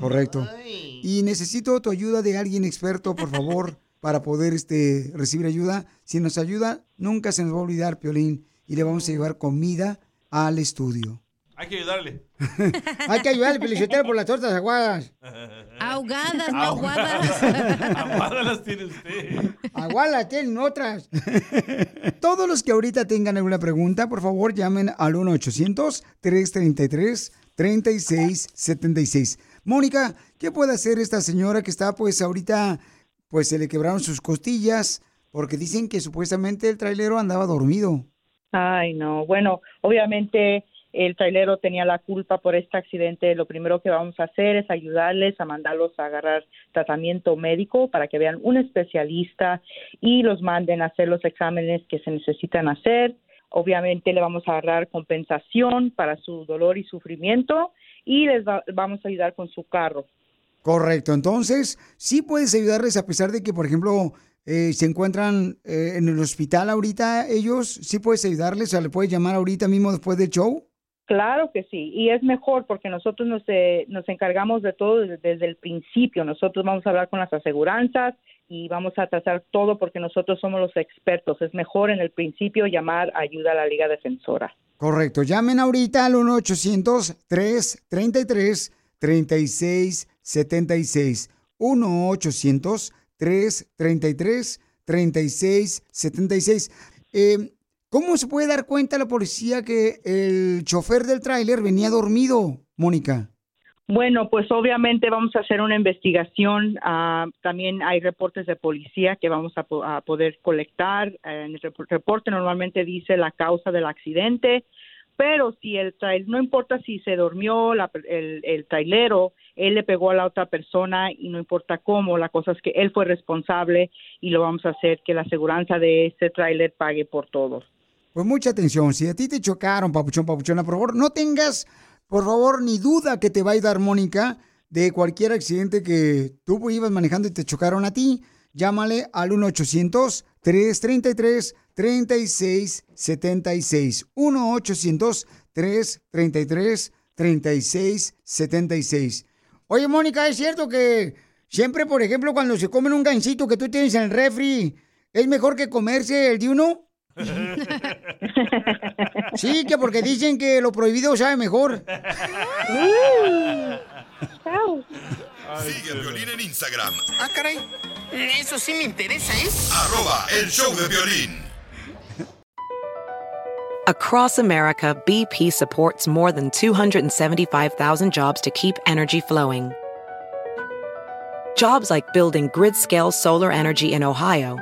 Correcto. Y necesito tu ayuda de alguien experto, por favor, (laughs) para poder este, recibir ayuda. Si nos ayuda, nunca se nos va a olvidar, Piolín, y le vamos a llevar comida al estudio. Hay que ayudarle. (laughs) Hay que ayudarle, piolichotero, por las tortas aguadas. Ahogadas, no Agua- aguadas. (laughs) Aguadas las tiene usted. Aguadas tienen otras. (laughs) Todos los que ahorita tengan alguna pregunta, por favor, llamen al 1-800-333-3676. Mónica, ¿qué puede hacer esta señora que está, pues, ahorita, pues, se le quebraron sus costillas? Porque dicen que supuestamente el trailero andaba dormido. Ay, no. Bueno, obviamente el trailero tenía la culpa por este accidente. Lo primero que vamos a hacer es ayudarles a mandarlos a agarrar tratamiento médico para que vean un especialista y los manden a hacer los exámenes que se necesitan hacer. Obviamente le vamos a agarrar compensación para su dolor y sufrimiento y les va- vamos a ayudar con su carro. Correcto. Entonces, sí puedes ayudarles a pesar de que, por ejemplo, eh, se encuentran eh, en el hospital ahorita ellos. Sí puedes ayudarles, o sea, le puedes llamar ahorita mismo después del show. Claro que sí, y es mejor porque nosotros nos, eh, nos encargamos de todo desde, desde el principio. Nosotros vamos a hablar con las aseguranzas y vamos a tratar todo porque nosotros somos los expertos. Es mejor en el principio llamar ayuda a la Liga Defensora. Correcto. Llamen ahorita al 1-800-333-3676. 1-800-333-3676. Eh, ¿Cómo se puede dar cuenta la policía que el chofer del tráiler venía dormido, Mónica? Bueno, pues obviamente vamos a hacer una investigación. ah, también hay reportes de policía que vamos a, po- a poder colectar. Eh, en el rep- reporte normalmente dice la causa del accidente, pero si el no importa si se durmió la el, el trailero, él le pegó a la otra persona y no importa cómo, la cosa es que él fue responsable y lo vamos a hacer que la aseguranza de ese trailer pague por todo. Pues mucha atención. Si a ti te chocaron, papuchón, papuchona, por favor, no tengas, por favor, ni duda que te va a ayudar Mónica de cualquier accidente que tú ibas manejando y te chocaron a ti. Llámale al 1-800-333-3676. 1-800-333-3676. Oye, Mónica, ¿es cierto que siempre, por ejemplo, cuando se comen un gansito que tú tienes en el refri, es mejor que comerse el de uno? Sí, que porque dicen que lo prohibido sabe mejor. Sigue a Piolín en Instagram, Ah, caray. Eso sí me interesa, ¿eh? arroba el show de violín. Across America, BP supports more than 275,000 jobs to keep energy flowing. Jobs like building grid scale solar energy in Ohio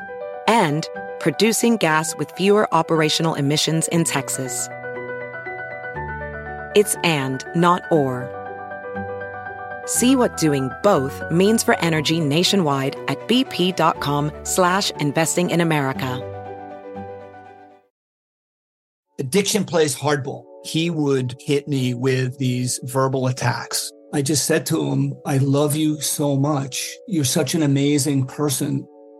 and producing gas with fewer operational emissions in Texas. It's and, not or. See what doing both means for energy nationwide at bp.com slash investing in America. Addiction plays hardball. He would hit me with these verbal attacks. I just said to him, I love you so much. You're such an amazing person.